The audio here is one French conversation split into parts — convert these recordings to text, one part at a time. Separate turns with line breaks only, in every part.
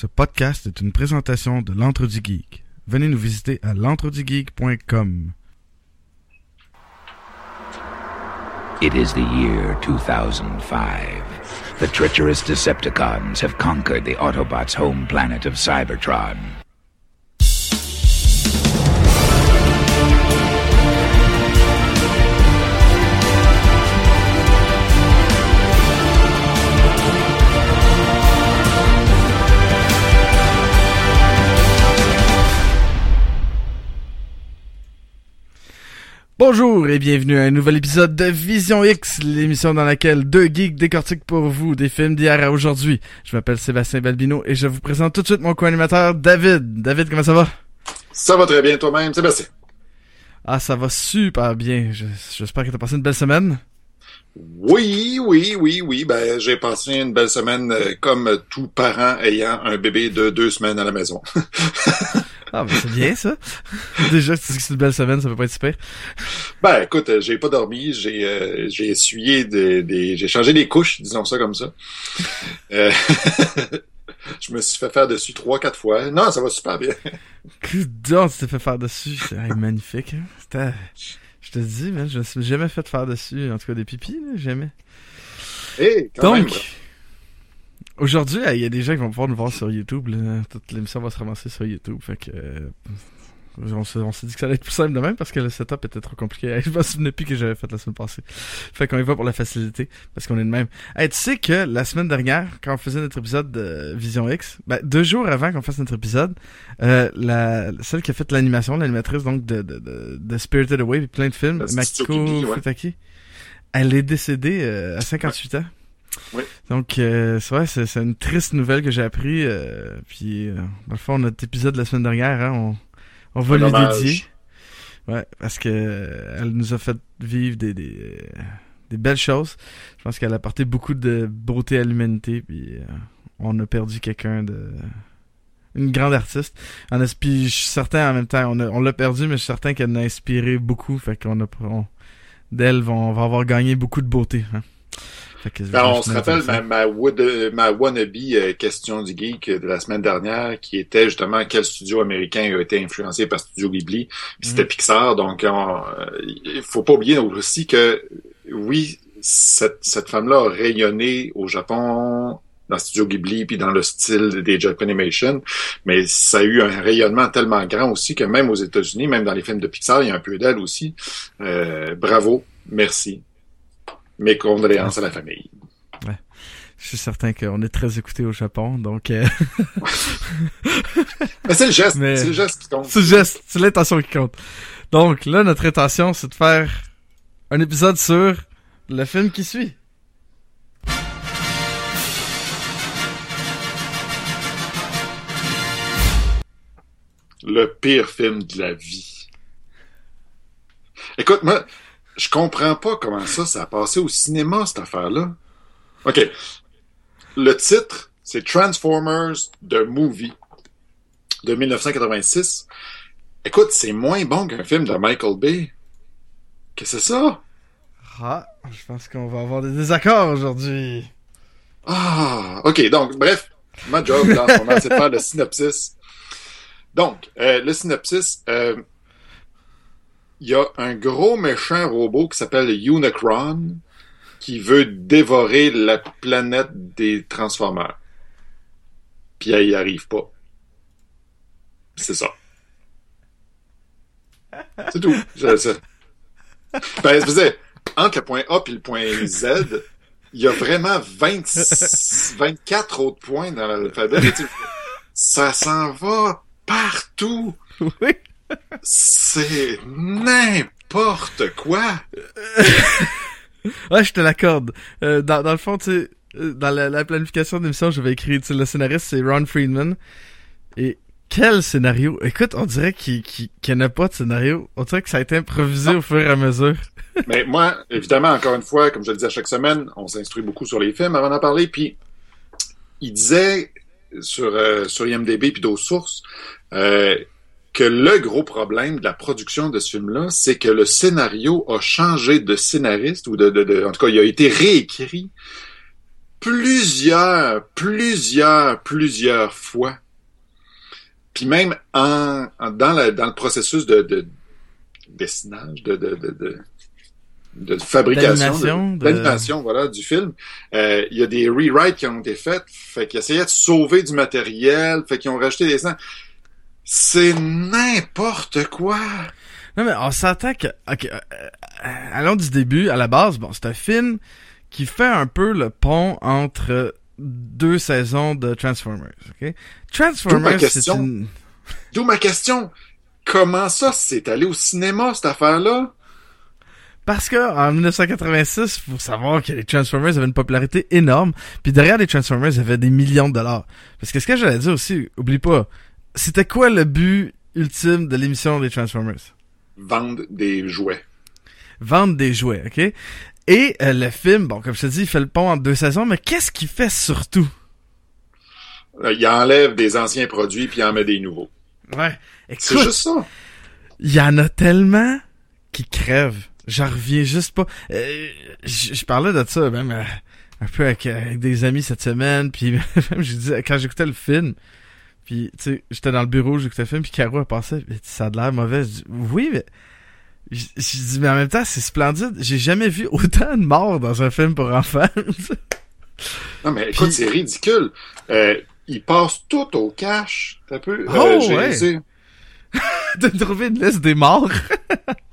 Ce podcast est une présentation de l'Entre Geek. Venez nous visiter à l'entredugeek.com.
It is the year 2005. The treacherous Decepticons have conquered the Autobots' home planet of Cybertron.
Bonjour et bienvenue à un nouvel épisode de Vision X, l'émission dans laquelle deux geeks décortiquent pour vous des films d'hier à aujourd'hui. Je m'appelle Sébastien Balbino et je vous présente tout de suite mon co-animateur David. David, comment ça va?
Ça va très bien toi-même, Sébastien?
Ah, ça va super bien. Je- J'espère que t'as passé une belle semaine.
Oui, oui, oui, oui. Ben, j'ai passé une belle semaine euh, comme tout parent ayant un bébé de deux semaines à la maison.
Ah, ben c'est bien ça. Déjà, tu dis que c'est une belle semaine, ça peut pas être super.
ben, écoute, euh, j'ai pas dormi, j'ai euh, j'ai essuyé des, des j'ai changé des couches, disons ça comme ça. Euh, je me suis fait faire dessus trois, quatre fois. Non, ça va super bien.
Coudon, tu t'es fait faire dessus. C'est magnifique. Hein? C'était- Je te dis, man, je me suis jamais fait faire dessus. En tout cas, des pipis, là, jamais.
Hey, quand
Donc,
même.
aujourd'hui, il y a des gens qui vont pouvoir nous voir sur YouTube. Là. Toute l'émission va se ramasser sur YouTube. Fait que. On s'est dit que ça allait être plus simple de même parce que le setup était trop compliqué. Je me souvenais plus que j'avais fait la semaine passée. Fait qu'on y va pour la facilité parce qu'on est de même. Hey, tu sais que la semaine dernière, quand on faisait notre épisode de Vision X, ben, deux jours avant qu'on fasse notre épisode, euh, la, celle qui a fait l'animation, l'animatrice donc de, de, de, de Spirited Away et plein de films, Makiko
ouais.
Futaki, elle est décédée euh, à 58 ans.
Oui.
Donc, euh, c'est vrai, c'est c'est une triste nouvelle que j'ai appris. Euh, puis, euh, dans le fond, notre épisode de la semaine dernière, hein, on, on va lui dédier. Ouais, parce que euh, elle nous a fait vivre des, des, des belles choses. Je pense qu'elle a apporté beaucoup de beauté à l'humanité. Puis, euh, on a perdu quelqu'un de... Une grande artiste. En puis je suis certain en même temps, on, l'a perdu, mais je suis certain qu'elle a inspiré beaucoup. Fait qu'on a... On, D'elle, on va avoir gagné beaucoup de beauté. Hein.
Ben, on se rappelle ma, ma, euh, ma wannabe euh, question du geek de la semaine dernière qui était justement quel studio américain a été influencé par Studio Ghibli. Puis c'était
Mhm.
Pixar. Donc, on- euh, il faut pas oublier aussi que oui, cette, cette femme-là a rayonné au Japon dans Studio Ghibli puis dans le style des Japanimation, mais ça a eu un rayonnement tellement grand aussi que même aux États-Unis, même dans les films de Pixar, il y a un peu d'elle aussi. Euh, bravo, merci. Mes condoléances à la famille.
Je suis certain qu'on est très écouté au Japon, donc euh,
Mais c'est le geste,
Mais-
c'est le geste qui compte.
c'est le geste, c'est l'intention qui compte. Donc là, notre intention, c'est de faire un épisode sur le film qui suit.
Le pire film de la vie. Écoute, moi, je comprends pas comment ça, ça a passé au cinéma, cette affaire-là. OK. Le titre, c'est Transformers The Movie de 1986. Écoute, c'est moins bon qu'un film de Michael Bay. Qu'est-ce que c'est ça?
Ah, je pense qu'on va avoir des désaccords aujourd'hui.
Ah, ok. Donc, bref, ma job là, en ce moment, c'est de faire le synopsis. Donc, euh, le synopsis, euh, il y a un gros méchant robot qui s'appelle Unicron qui veut dévorer la planète des Transformers. Puis elle y arrive pas. C'est ça. C'est tout. Ben, entre le point A et le point Z, il y a vraiment 26, 24 autres points dans l'alphabet. Ça s'en va partout. C'est n'importe quoi.
Ouais, je te l'accorde. Euh, dans, dans le fond, tu sais, euh, dans la, la planification de l'émission, j'avais écrit, tu sais, le scénariste, c'est Ron Friedman. Et quel scénario! Écoute, on dirait qu'il qu'il- qu'il n'y en a pas de scénario. On dirait que ça a été improvisé au fur et à mesure.
Mais moi, évidemment, encore une fois, comme je le dis à chaque semaine, on s'instruit beaucoup sur les films avant d'en parler. Puis, il disait sur, euh, sur IMDB puis d'autres sources euh, que le gros problème de la production de ce film-là, c'est que le scénario a changé de scénariste ou de, de, de- en tout cas, il a été réécrit plusieurs, plusieurs, plusieurs fois. Puis même en, en- dans, la- dans le processus de, de dessinage, de, de, de, de, fabrication,
D'animation,
voilà, du film, euh, il y a des rewrites qui ont été faits, fait qu'ils essayaient de sauver du matériel, fait qu'ils ont rajouté des scènes. C'est n'importe quoi.
Non, mais on s'entend que... Ok, euh, euh, allons du début. À la base, bon, c'est un film qui fait un peu le pont entre deux saisons de Transformers, ok? Transformers, c'est
question.
une...
D'où ma question. Comment ça, c'est allé au cinéma, cette affaire-là?
Parce que en 1986, faut savoir que les Transformers avaient une popularité énorme, puis derrière les Transformers, il y avait des millions de dollars. Parce que ce que j'allais dire aussi, oublie pas, c'était quoi le but ultime de l'émission des Transformers?
Vendre des jouets.
Vendre des jouets, ok? Et euh, le film, bon, comme je te dis, il fait le pont entre deux saisons, mais qu'est-ce qu'il fait surtout?
Euh, Il enlève des anciens produits puis il en met des nouveaux.
Ouais.
C'est juste ça.
il y en a tellement qui crèvent. J'en reviens juste pas. Euh, je parlais de ça même euh, un peu avec, avec des amis cette semaine, puis même je disais quand j'écoutais le film, puis tu sais, j'étais dans le bureau, j'écoutais le film, puis Caro elle passait, ça a de l'air mauvais. Je dis, oui, mais je je dis mais en même temps c'est splendide. J'ai jamais vu autant de morts dans un film pour enfants.
Non, mais écoute,
Puis-
c'est ridicule. Euh, ils passent tout au cash. T'as peu.
Oh,
euh, j'ai
ouais. de trouver une liste des morts.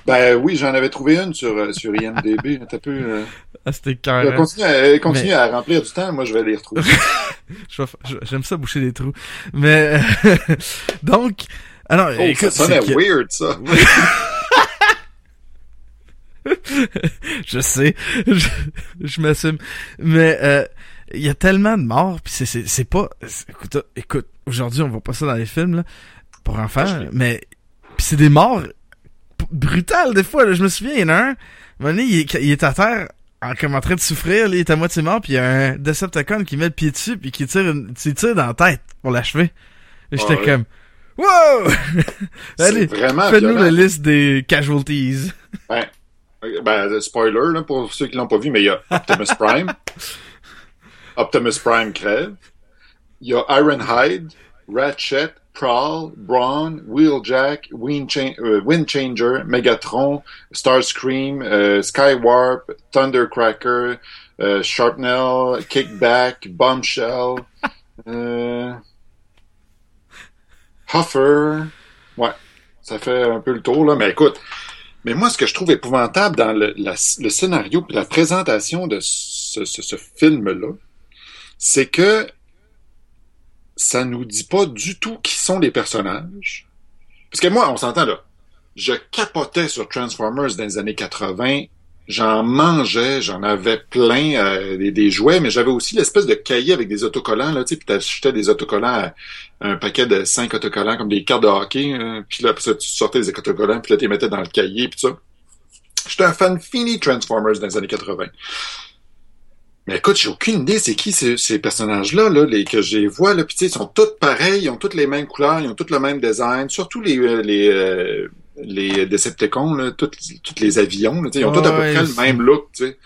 Ben oui, j'en avais trouvé une sur, euh, sur IMDB. T'as peu. Euh...
ah, c'était
euh,
carré.
Continue, à, continue
Mais-
à remplir du temps. Moi, je vais les retrouver.
J'aime ça boucher des trous. Mais donc, alors,
Oh,
écoute,
ça sonnait weird, ça.
je sais, je, je m'assume. Mais euh, il y a tellement de morts, puis c'est c'est pas. Écoute, écoute, aujourd'hui on voit pas ça dans les films là, pour enfants,
Ah, je-
mais c'est des morts brutales des fois. là. Je me souviens, il y en a un, un moment donné, il est, il est à terre. En, comme en train de souffrir, là, il est à moitié mort, puis il y a un Decepticon qui met le pied dessus, puis qui tire, une, qui tire dans la tête pour l'achever. Et J'étais
Ah ouais.
comme, wow! Allez, fais-nous la liste des casualties.
Ben, euh, spoiler, là, pour ceux qui l'ont pas vu, mais il y a Optimus Prime. Optimus Prime crève. Il y a Ironhide, Ratchet, Prowl, Brawn, Wheeljack, Windcha- euh, Windchanger, Megatron, Starscream, euh, Skywarp, Thundercracker, euh, Sharpnel, Kickback, Bombshell, euh, Huffer. Ouais, ça fait un peu le tour, là. Mais écoute, mais moi, ce que je trouve épouvantable dans le, la- le scénario et la présentation de ce, ce- ce film-là, c'est que ça nous dit pas du tout qui sont les personnages. Parce que moi, on s'entend là, je capotais sur Transformers dans les années 80. J'en mangeais, j'en avais plein euh, des, jouets, mais j'avais aussi l'espèce de cahier avec des autocollants, là, tu sais, puis t'achetais des autocollants, à- un paquet de cinq autocollants comme des cartes de hockey, euh, puis là, ça, tu sortais les autocollants, puis là, tu les mettais dans le cahier, puis ça. J'étais un fan fini Transformers dans les années 80. Mais écoute, j'ai aucune idée c'est qui ces, ces personnages-là, là, les, que je les vois, là, puis tu sais, ils sont tous pareils, ils ont toutes les mêmes couleurs, ils ont tous le même design, surtout les, euh, les, euh, les Decepticons, là, tous, tous les avions, là, ils ont tous à peu
Ouais,
près le même look, tu sais.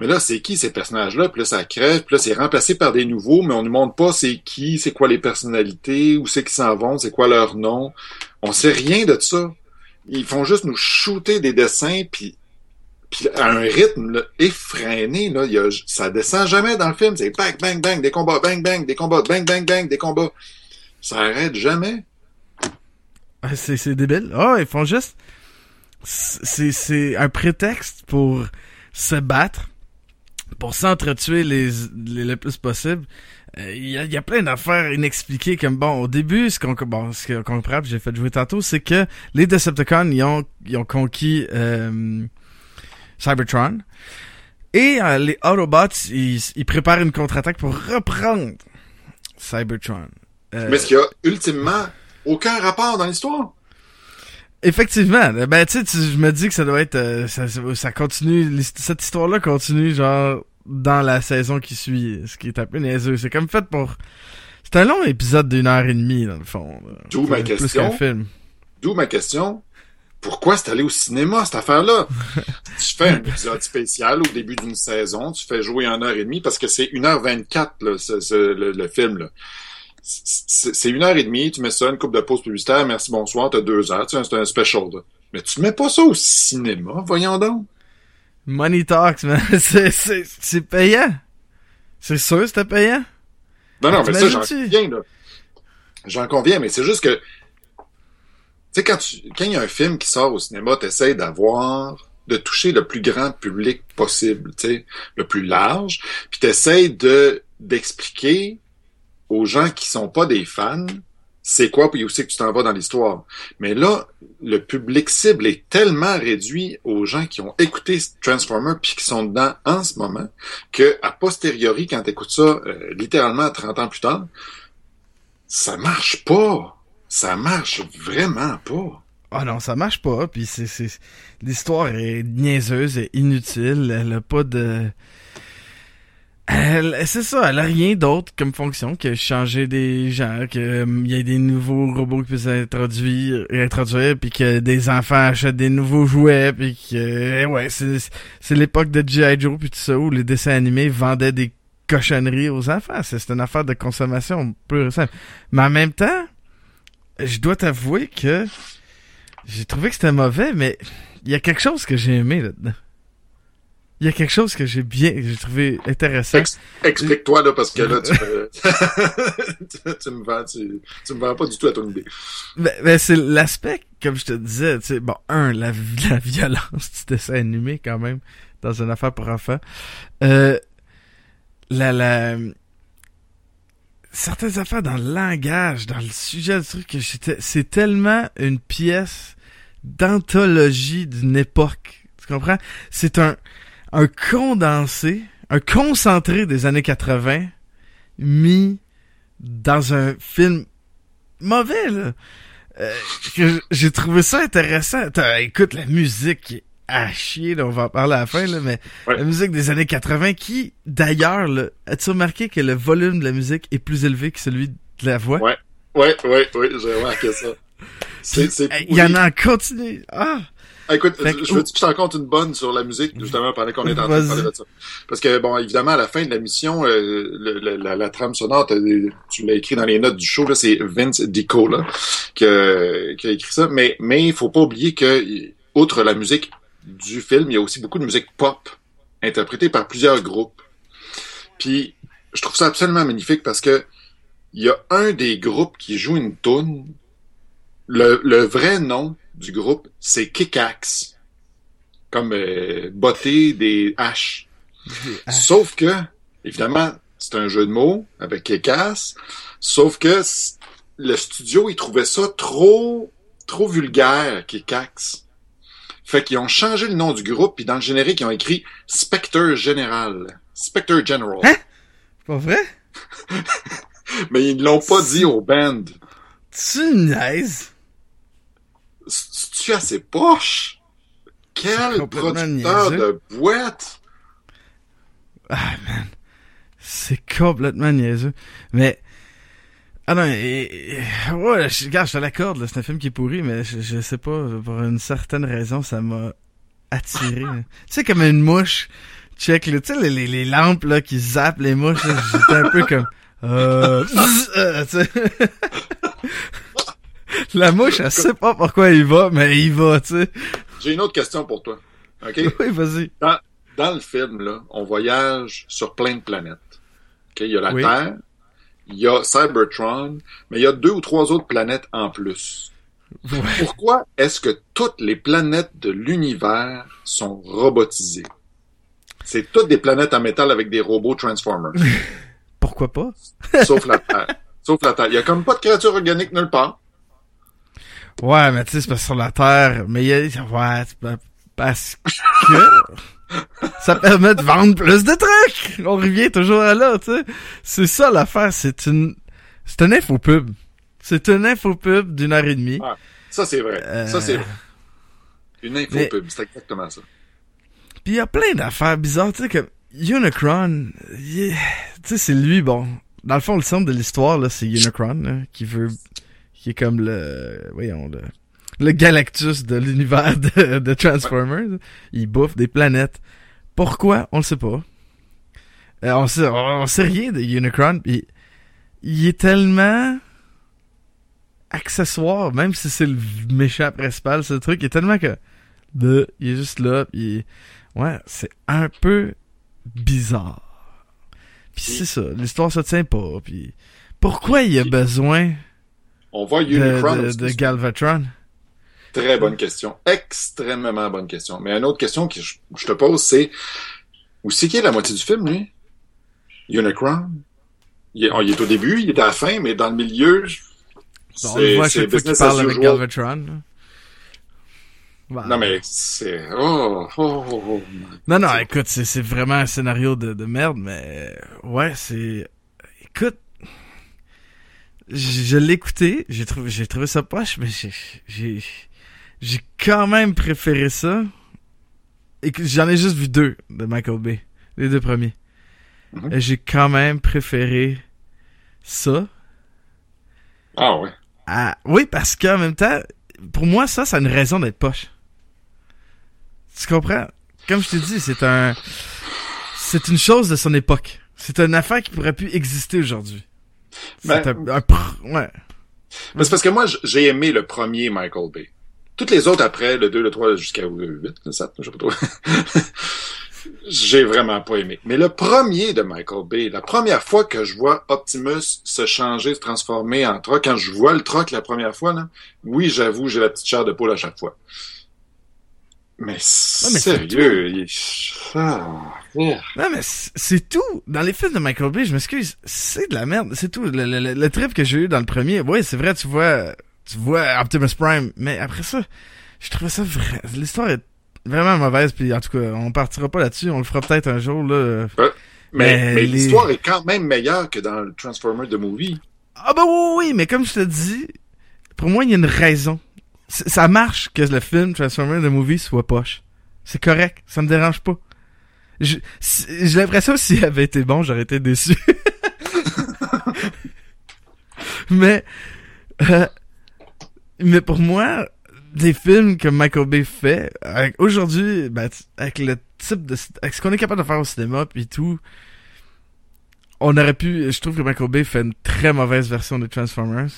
Mais là, c'est qui ces personnages-là? Puis là, ça crève, puis là, c'est remplacé par des nouveaux, mais on ne montre pas c'est qui, c'est quoi les personnalités, où c'est qu'ils s'en vont, c'est quoi leur nom. On sait rien de ça. Ils font juste nous shooter des dessins, puis, puis à un rythme effréné, là, y a, ça descend jamais dans le film. C'est bang, bang, bang, des combats, bang, bang, des combats, bang, bang, bang, des combats. Ça arrête jamais.
Ah, C'est, c'est débile. Oh, ils font juste... C'est, c'est un prétexte pour se battre, pour s'entretuer les, les, le plus possible. Euh, Il y, a, plein d'affaires inexpliquées comme bon au début ce qu'on bon, ce qu'on comprend j'ai fait jouer tantôt c'est que les Decepticons ils ont ils ont conquis euh, Cybertron et euh, les Autobots ils, ils préparent une contre-attaque pour reprendre Cybertron. Euh,
Mais ce qui a ultimement aucun rapport dans l'histoire?
Effectivement. Ben, tu sais, tu- je me dis que ça doit être... euh, ça, ça- continue... Cette histoire-là continue, genre, dans la saison qui suit. Ce qui est un peu niaiseux. C'est comme fait pour... C'est un long épisode d'une heure et demie, dans le fond.
D'où ma question.
qu'un film.
D'où ma question. Pourquoi c'est allé au cinéma, cette affaire-là? tu fais un épisode spécial au début d'une saison, tu fais jouer en heure et demie, parce que c'est 1h24, là, ce, ce, le, le, film, là. C'est une heure et demie, tu mets ça, une coupe de pause publicitaire, merci, bonsoir, t'as deux heures, c'est un special, là. Mais tu mets pas ça au cinéma, voyons donc.
Money talks, man. C'est payant. C'est sûr c'était payant.
Non, non, mais ça, j'en conviens, là. J'en conviens, mais c'est juste que sais, quand tu, il y a un film qui sort au cinéma, t'essayes d'avoir, de toucher le plus grand public possible, tu sais, le plus large, puis t'essayes de, d'expliquer aux gens qui sont pas des fans, c'est quoi, puis aussi que tu t'en vas dans l'histoire. Mais là, le public cible est tellement réduit aux gens qui ont écouté Transformer puis qui sont dedans en ce moment, que a posteriori, quand tu écoutes ça euh, littéralement 30 ans plus tard, ça marche pas ça marche vraiment pas.
Ah non, ça marche pas. Puis c'est, c'est l'histoire est niaiseuse et inutile. Elle a pas de. Elle, c'est ça, elle a rien d'autre comme fonction que changer des gens, que il y ait des nouveaux robots qui puissent introduire, introduire, puis que des enfants achètent des nouveaux jouets, puis que ouais, c'est c'est l'époque de G.I. Joe puis tout ça où les dessins animés vendaient des cochonneries aux enfants. C'est, c'est une affaire de consommation plus simple. Mais en même temps, je dois t'avouer que j'ai trouvé que c'était mauvais, mais il y a quelque chose que j'ai aimé là-dedans. Il y a quelque chose que j'ai bien, j'ai trouvé intéressant.
Explique-toi là, parce que là, tu me, tu, me vends, tu, tu, me vends pas du tout à ton idée.
Ben, ben c'est l'aspect, comme je te disais, tu sais, bon, un, la, la violence du dessin animé quand même dans une affaire pour enfants. Euh, la, la, certaines affaires dans le langage, dans le sujet du truc, c'est tellement une pièce d'anthologie d'une époque. Tu comprends? C'est un, un condensé, un concentré des années 80 mis dans un film mauvais, là. Euh, j'ai trouvé ça intéressant. Écoute, la musique à chier, là, on va en parler à la fin, là, mais la musique des années 80 qui, d'ailleurs, as-tu remarqué que le volume de la musique est plus élevé que celui de la voix?
Ouais, ouais, ouais, ouais, j'ai remarqué ça.
Il y en a en continu. Ah!
ah écoute, je, veux que je t'en compte une bonne sur la musique, justement, pendant qu'on est en train de parler de ça. Parce que, bon, évidemment, à la fin de la mission, euh, la, trame sonore, tu l'as écrit dans les notes du show, là, c'est Vince Dico, là, qui, a, qui a écrit ça. Mais, mais il faut pas oublier que, outre la musique du film, il y a aussi beaucoup de musique pop interprétée par plusieurs groupes. Puis je trouve ça absolument magnifique parce que il y a un des groupes qui joue une tune. Le, vrai nom du groupe, c'est Kickaxe. Comme euh, botter des haches. Sauf que, évidemment, c'est un jeu de mots avec Kickaxe. Sauf que le studio, il trouvait ça trop, trop vulgaire, Kickaxe. Fait qu'ils ont changé le nom du groupe, puis dans le générique, ils ont écrit Spectre General. Spectre General.
Hein? Pas vrai?
Mais ils l'ont pas dit au band.
Tu niaises?
Tu assez poche? Quel producteur de boîte?
Ah, man. C'est complètement niaiseux. Mais ah non, et, ouais, je, regarde, je te l'accorde, c'est un film qui est pourri, mais je, je, sais pas, pour une certaine raison, ça m'a attiré. tu sais, comme une mouche, check, tu sais, les, les, lampes là qui zappent les mouches, j'étais un peu comme... Euh, euh La mouche, elle sait pas pourquoi il va, mais il va, tu sais.
J'ai une autre question pour toi. OK?
Oui, vas-y.
Dans, dans, le film, là, on voyage sur plein de planètes. OK? Il y a la Terre, il y a Cybertron, mais il y a deux ou trois autres planètes en plus. Pourquoi est-ce que toutes les planètes de l'univers sont robotisées? C'est toutes des planètes en métal avec des robots Transformers.
Pourquoi pas?
Sauf la Terre. Sauf la Terre. Il y a comme pas de créatures organiques nulle part.
Ouais, mais tu sais, c'est pas sur la Terre. Mais il y a... Ouais, parce que ça permet de vendre plus de trucs. On revient toujours à là, tu sais. C'est ça l'affaire, c'est une c'est une info pub. C'est une info pub d'une heure et demie.
Ah, ça c'est vrai. Ça c'est vrai. Une info pub, c'est exactement ça.
Puis il y a plein d'affaires bizarres, tu sais comme Unicron, tu sais c'est lui bon. Dans le fond le centre de l'histoire là, c'est Unicron là, qui veut qui est comme le voyons le le Galactus de l'univers de, de Transformers. Il bouffe des planètes. Pourquoi? On le sait pas. Euh, on, sait, on sait rien de Unicron. Pis il est tellement accessoire, même si c'est le méchant principal, ce truc, il est tellement que... De, il est juste là, pis... Ouais, c'est un peu bizarre. Puis c'est ça, l'histoire se tient pas, puis... Pourquoi il y a besoin
On voit
de,
Unicron.
de,
aussi.
de Galvatron?
Très bonne question. Extrêmement bonne question. Mais une autre question que je, je te pose, c'est où c'est qui est la moitié du film, lui? Unicron? Il est, oh, il est au début, il est à la fin, mais dans le milieu, je-
Bon, on le voit chaque fois qu'il parle avec. Galvatron. Bah,
Non, mais c'est... Oh, oh, oh, oh.
Non, non, écoute, c'est, c'est vraiment un scénario de, de merde, mais ouais, c'est... Écoute, je, je l'ai écouté, j'ai trouvé, j'ai trouvé ça poche, mais j'ai, j'ai, quand même préféré ça. Et que j'en ai juste vu deux de Michael Bay, les deux premiers.
Mhm.
J'ai quand même préféré ça.
Ah ouais.
à- oui, parce qu'en même temps, pour moi, ça, ça a une raison d'être poche. Tu comprends? Comme je t'ai dit, c'est un... C'est une chose de son époque. C'est une affaire qui pourrait plus exister aujourd'hui. C'est
Ben-
un, un pr- Ouais.
Mais c'est parce que moi, j'ai aimé le premier Michael Bay. Toutes les autres après, le 2, le 3, jusqu'à le 8, le 7, je sais pas trop. j'ai vraiment pas aimé. Mais le premier de Michael Bay, la première fois que je vois Optimus se changer, se transformer en truck, quand je vois le truck la première fois, là, oui, j'avoue, j'ai la petite chair de poule à chaque fois. Mais, sérieux, il... Ah, yeah.
Non, mais c'est tout. Dans les films de Michael Bay, je m'excuse, c'est de la merde. C'est tout. Le- le- le trip que j'ai eu dans le premier, oui, c'est vrai, tu vois, tu vois Optimus Prime, mais après ça, je trouvais ça vrai. L'histoire est vraiment mauvaise, puis en tout cas, on partira pas là-dessus, on le fera peut-être un jour, là.
Mais,
Mais
mais
les-
l'histoire est quand même meilleure que dans le Transformer de Movie.
Ah bah oui, oui, mais comme je te dis, pour moi, il y a une raison. Ça marche que le film Transformers the Movie soit poche. C'est correct, ça me dérange pas. J'ai l'impression que s'il avait été bon, j'aurais été déçu. mais, euh, mais pour moi, des films que Michael Bay fait, aujourd'hui, ben, avec le type de, avec ce qu'on est capable de faire au cinéma puis tout, on aurait pu, je trouve que Michael Bay fait une très mauvaise version de Transformers.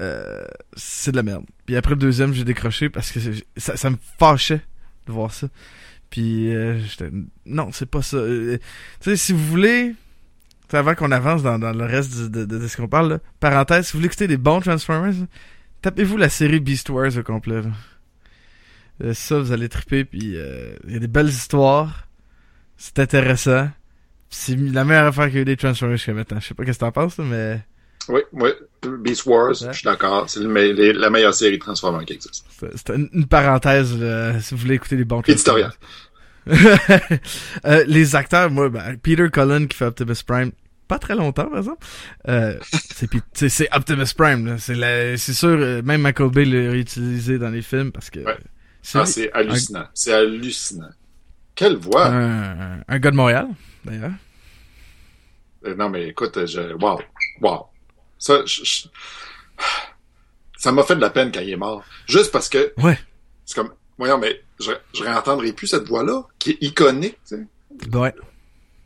Euh, c'est de la merde. Puis après le deuxième, j'ai décroché parce que ça, ça me fâchait de voir ça. Puis euh, j'étais non, c'est pas ça. Euh, tu sais, si vous voulez, avant qu'on avance dans, dans le reste de, de, de ce qu'on parle, là, parenthèse, si vous voulez écouter des bons Transformers, tapez-vous la série Beast Wars au complet. là? Euh, ça, vous allez triper. Puis euh, il y a des belles histoires. C'est intéressant. C'est la meilleure affaire qu'il y a eu des Transformers jusqu'à maintenant. Je sais pas qu'est-ce que t'en penses, mais
Oui, oui. Beast Wars,
Ouais.
je suis d'accord. C'est la meilleure série Transformers qui existe.
c'est une, une parenthèse là, si vous voulez écouter les bons
Éditorial.
Euh, les acteurs, moi, ben, Peter Cullen qui fait Optimus Prime, pas très longtemps par exemple. Euh, c'est Optimus Prime, là. C'est sûr, euh, même Michael Bay l'a réutilisé dans les films parce que
Ouais.
c'est
Ah, hallucinant. C'est hallucinant. Quelle voix!
un, un gars de Montréal, d'ailleurs.
Euh, non, mais écoute, je... Wow. Wow. Ça, je- je- ça m'a fait de la peine quand il est mort. Juste parce que
Ouais.
c'est comme... Voyons, mais je, je réentendrai plus cette voix-là, qui est iconique, tu sais.
Ouais.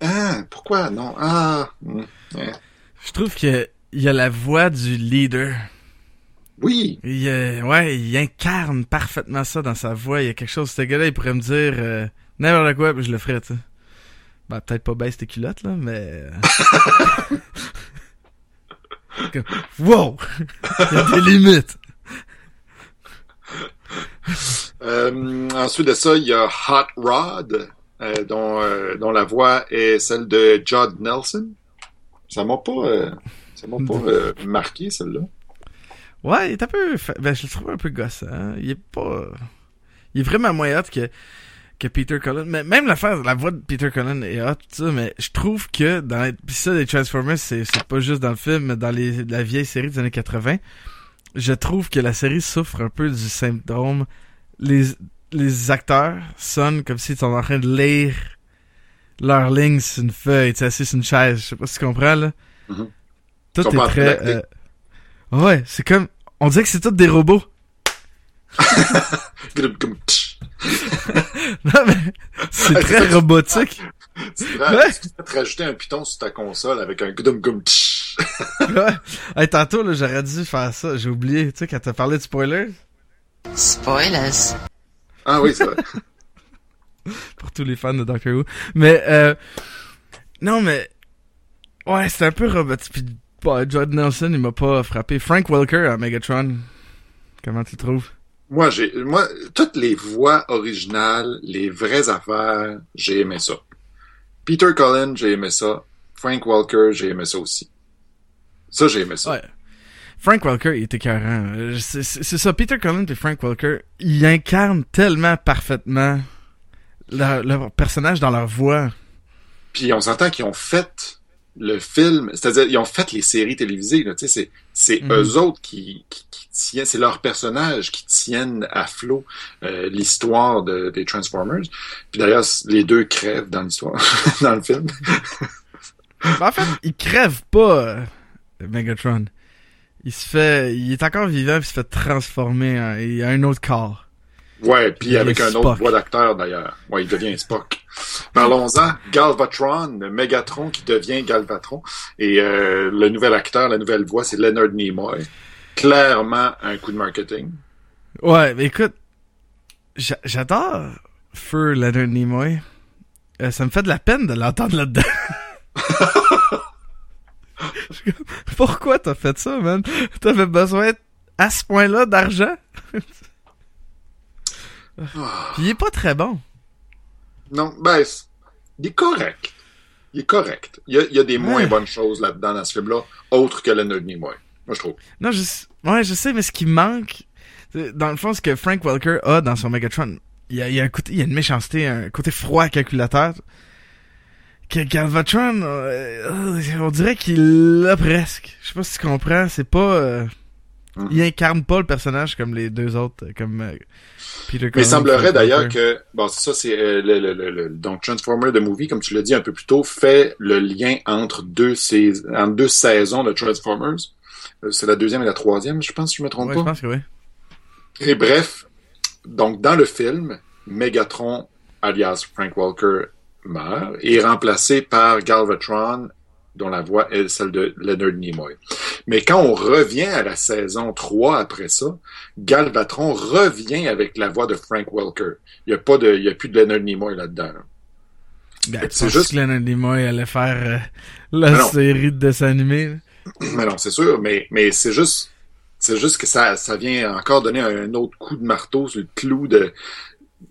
Ah, pourquoi? Non. Ah. hum, hein.
Je trouve que il y a la voix du leader.
Oui.
Il, euh, ouais, il incarne parfaitement ça dans sa voix. Il y a quelque chose, ce gars-là, il pourrait me dire euh, n'importe quoi, puis je le ferais, tu sais. Ben, peut-être pas baisse tes culottes, là, mais... euh, wow! il y a des limites.
Euh, ensuite de ça, il y a Hot Rod, euh, dont, euh, dont la voix est celle de Judd Nelson. Ça m'a pas, euh, ça m'a pas euh, marqué, celle-là.
Ouais, il est un peu... Ben, je le trouve un peu gossant. hein. Il est pas... Il est vraiment moins hot que, que Peter Cullen. Mais même l'affaire, la voix de Peter Cullen est hot, ça, mais je trouve que dans les... Pis ça, les Transformers, c'est, c'est pas juste dans le film, mais dans les, la vieille série des années 80. Je trouve que la série souffre un peu du syndrome. Les, les acteurs sonnent comme s'ils sont en train de lire leur ligne sur une feuille, tu sais, assis sur une chaise. Je sais pas si tu comprends, là.
Mhm.
Tout est très... euh, Ouais, c'est comme... On dirait que c'est tous des robots. Non, mais c'est très robotique.
Tu tu te rajouter un piton sur ta console avec un gum gum tch.
Ouais. Hey, tantôt, là, j'aurais dû faire ça. J'ai oublié, tu sais, quand t'as parlé de spoilers,
Spoilers.
Ah oui, c'est vrai.
pour tous les fans de Doctor Who. Mais, euh, non, mais, ouais, c'est un peu robotique. Puis, bah, Judd Nelson, il m'a pas frappé. Frank Welker à Megatron, comment tu le trouves?
Moi, j'ai, moi, toutes les voix originales, les vraies affaires, j'ai aimé ça. Peter Cullen, j'ai aimé ça. Frank Welker, j'ai aimé ça aussi. Ça, j'ai aimé ça.
Ouais. Frank Welker, il était écœurant. Euh, C'est ça, Peter Cullen et Frank Welker, ils incarnent tellement parfaitement leur, leur personnage dans leur voix.
Puis on s'entend qu'ils ont fait le film, c'est-à-dire ils ont fait les séries télévisées. C'est c'est
Mhm.
eux autres qui, qui, qui tiennent, c'est leurs personnages qui tiennent à flot euh, l'histoire de, des Transformers. Puis d'ailleurs, les deux crèvent dans l'histoire, dans le film.
Ben, en fait, il crève pas, euh, Megatron. Il se fait, il est encore vivant puis il se fait transformer en, il a un autre corps.
Ouais, puis avec un autre voix d'acteur d'ailleurs. Ouais, il devient Spock. Parlons-en, Galvatron, Megatron qui devient Galvatron. Et euh, le nouvel acteur, la nouvelle voix, c'est Leonard Nimoy. Clairement un coup de marketing.
Ouais, mais écoute, j'a- j'adore Feu Leonard Nimoy. Euh, ça me fait de la peine de l'entendre là-dedans. Pourquoi t'as fait ça, man? T'avais besoin à ce point-là d'argent? Puis il est pas très bon.
Non, ben, il est correct. Il est correct. Il y a, il y a des moins
Ouais.
bonnes choses là-dedans dans ce film-là, autres que Leonard Nimoy. Moi, je trouve.
Non, je, sais- ouais, je sais, mais ce qui manque, dans le fond, ce que Frank Welker a dans son Megatron, il y a, il y a un côté, il y a une méchanceté, un côté froid calculateur. Que Galvatron, euh, euh, on dirait qu'il l'a presque. Je sais pas si tu comprends, c'est pas, euh,
Mhm.
il incarne pas le personnage comme les deux autres, comme euh, Peter
il semblerait d'ailleurs que, bon, c'est ça, c'est le, le, le, le- donc Transformer the Movie, comme tu l'as dit un peu plus tôt, fait le lien entre deux, sais- entre deux saisons de Transformers. C'est la deuxième et la troisième, je pense, si je me trompe
Ouais,
pas.
je pense que oui.
Et bref, donc dans le film, Megatron, alias Frank Walker, meurt et est remplacé par Galvatron, dont la voix est celle de Leonard Nimoy. Mais quand on revient à la saison 3 après ça, Galvatron revient avec la voix de Frank Welker. Il n'y a pas de, il y a plus de Leonard Nimoy là-dedans. là.
Ben,
c'est juste-
que Leonard Nimoy allait faire euh, la
non.
série de dessins animés?
Mais non, c'est sûr, mais, mais c'est juste, c'est juste que ça, ça vient encore donner un autre coup de marteau sur le clou de,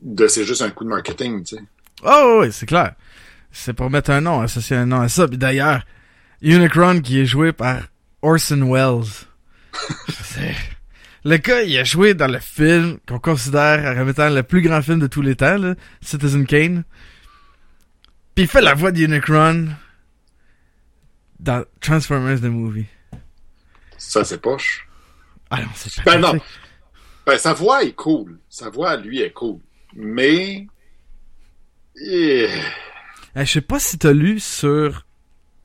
de c'est juste un coup de marketing, tu sais.
Oh oui, c'est clair. C'est pour mettre un nom, associer un nom à ça. Puis d'ailleurs, Unicron qui est joué par Orson Welles. C'est- le gars, il a joué dans le film qu'on considère comme étant le plus grand film de tous les temps, là, Citizen Kane. Puis il fait la voix d'Unicron dans Transformers the Movie.
Ça, c'est poche.
Ah non, c'est
Ben non. Ben, sa voix est cool. Sa voix, lui, est cool. Mais, Eh,
je sais pas si t'as lu sur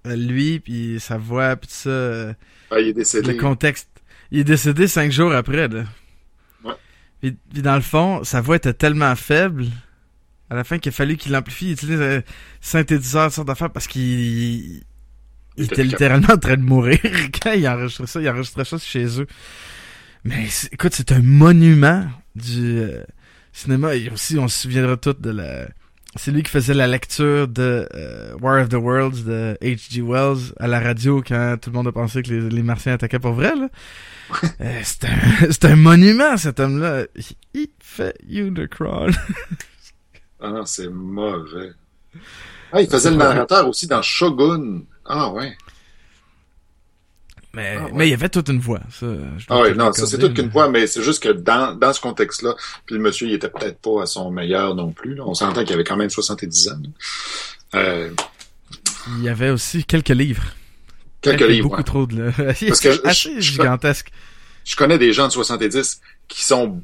euh, lui, puis sa voix, puis ça... euh,
ah, il est décédé.
le contexte. Il est décédé cinq jours après, là.
Ouais.
Puis, puis dans le fond, sa voix était tellement faible, à la fin qu'il a fallu qu'il l'amplifie, il utilise un synthétiseur, sorte d'affaire, parce qu'il il
Il était
littéralement en train de mourir quand il enregistrait ça. Il enregistrait ça chez eux. Mais écoute, c'est un monument du euh, cinéma. Et aussi, on se souviendra tous de la... C'est lui qui faisait la lecture de euh, War of the Worlds de H.G. Wells à la radio quand tout le monde a pensé que les, les Martiens attaquaient pour vrai. Là. Euh, c'est un, c'est un monument, cet homme-là. Il- Il fait Unicron.
Ah non, c'est mauvais. Ah, il faisait le narrateur aussi dans Shogun. Ah ouais.
Mais,
Ah ouais.
mais il y avait toute une voix. Ça, je
Ah ouais, non, ça c'est toute qu'une
mais-
voix, mais c'est juste que dans, dans ce contexte-là, puis le monsieur, il était peut-être pas à son meilleur non plus. là. On s'entend qu'il avait quand même 70 ans. Euh,
Il y avait aussi quelques livres.
quelques livres.
Beaucoup
ouais.
trop de... là.
Parce que je-
assez
je-
gigantesque.
Je connais des gens de 70 qui sont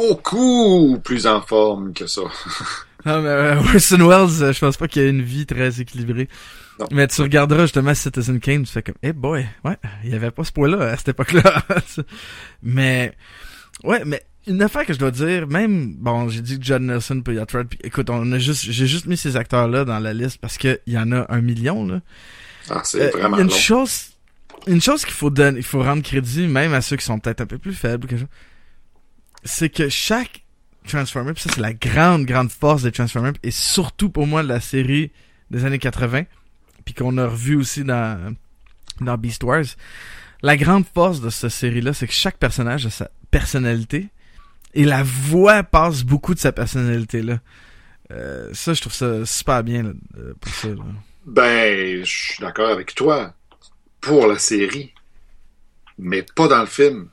beaucoup plus en forme que ça.
Non, mais euh, Orson Welles, euh, je pense pas qu'il ait une vie très équilibrée.
Non.
Mais tu regarderas justement Citizen Kane, tu fais comme, eh boy, ouais, il y avait pas ce poids-là à cette époque-là. mais, ouais, mais une affaire que je dois dire, même, bon, j'ai dit que John Nelson peut y être puis écoute, on a juste, j'ai juste mis ces acteurs-là dans la liste parce que il y en a un million, là.
Ah, c'est
Euh,
vraiment
il y a une
long.
chose, une chose qu'il faut donner, il faut rendre crédit, même à ceux qui sont peut-être un peu plus faibles, ou quelque chose, c'est que chaque Transformer, ça c'est la grande, grande force des Transformers, et surtout pour moi de la série des années 80, puis qu'on a revu aussi dans, dans Beast Wars, la grande force de cette série-là, c'est que chaque personnage a sa personnalité, et la voix passe beaucoup de sa personnalité-là. Euh, ça, je trouve ça super bien là, euh, pour ça. là.
Ben, je suis d'accord avec toi. Pour la série. Mais pas dans le film.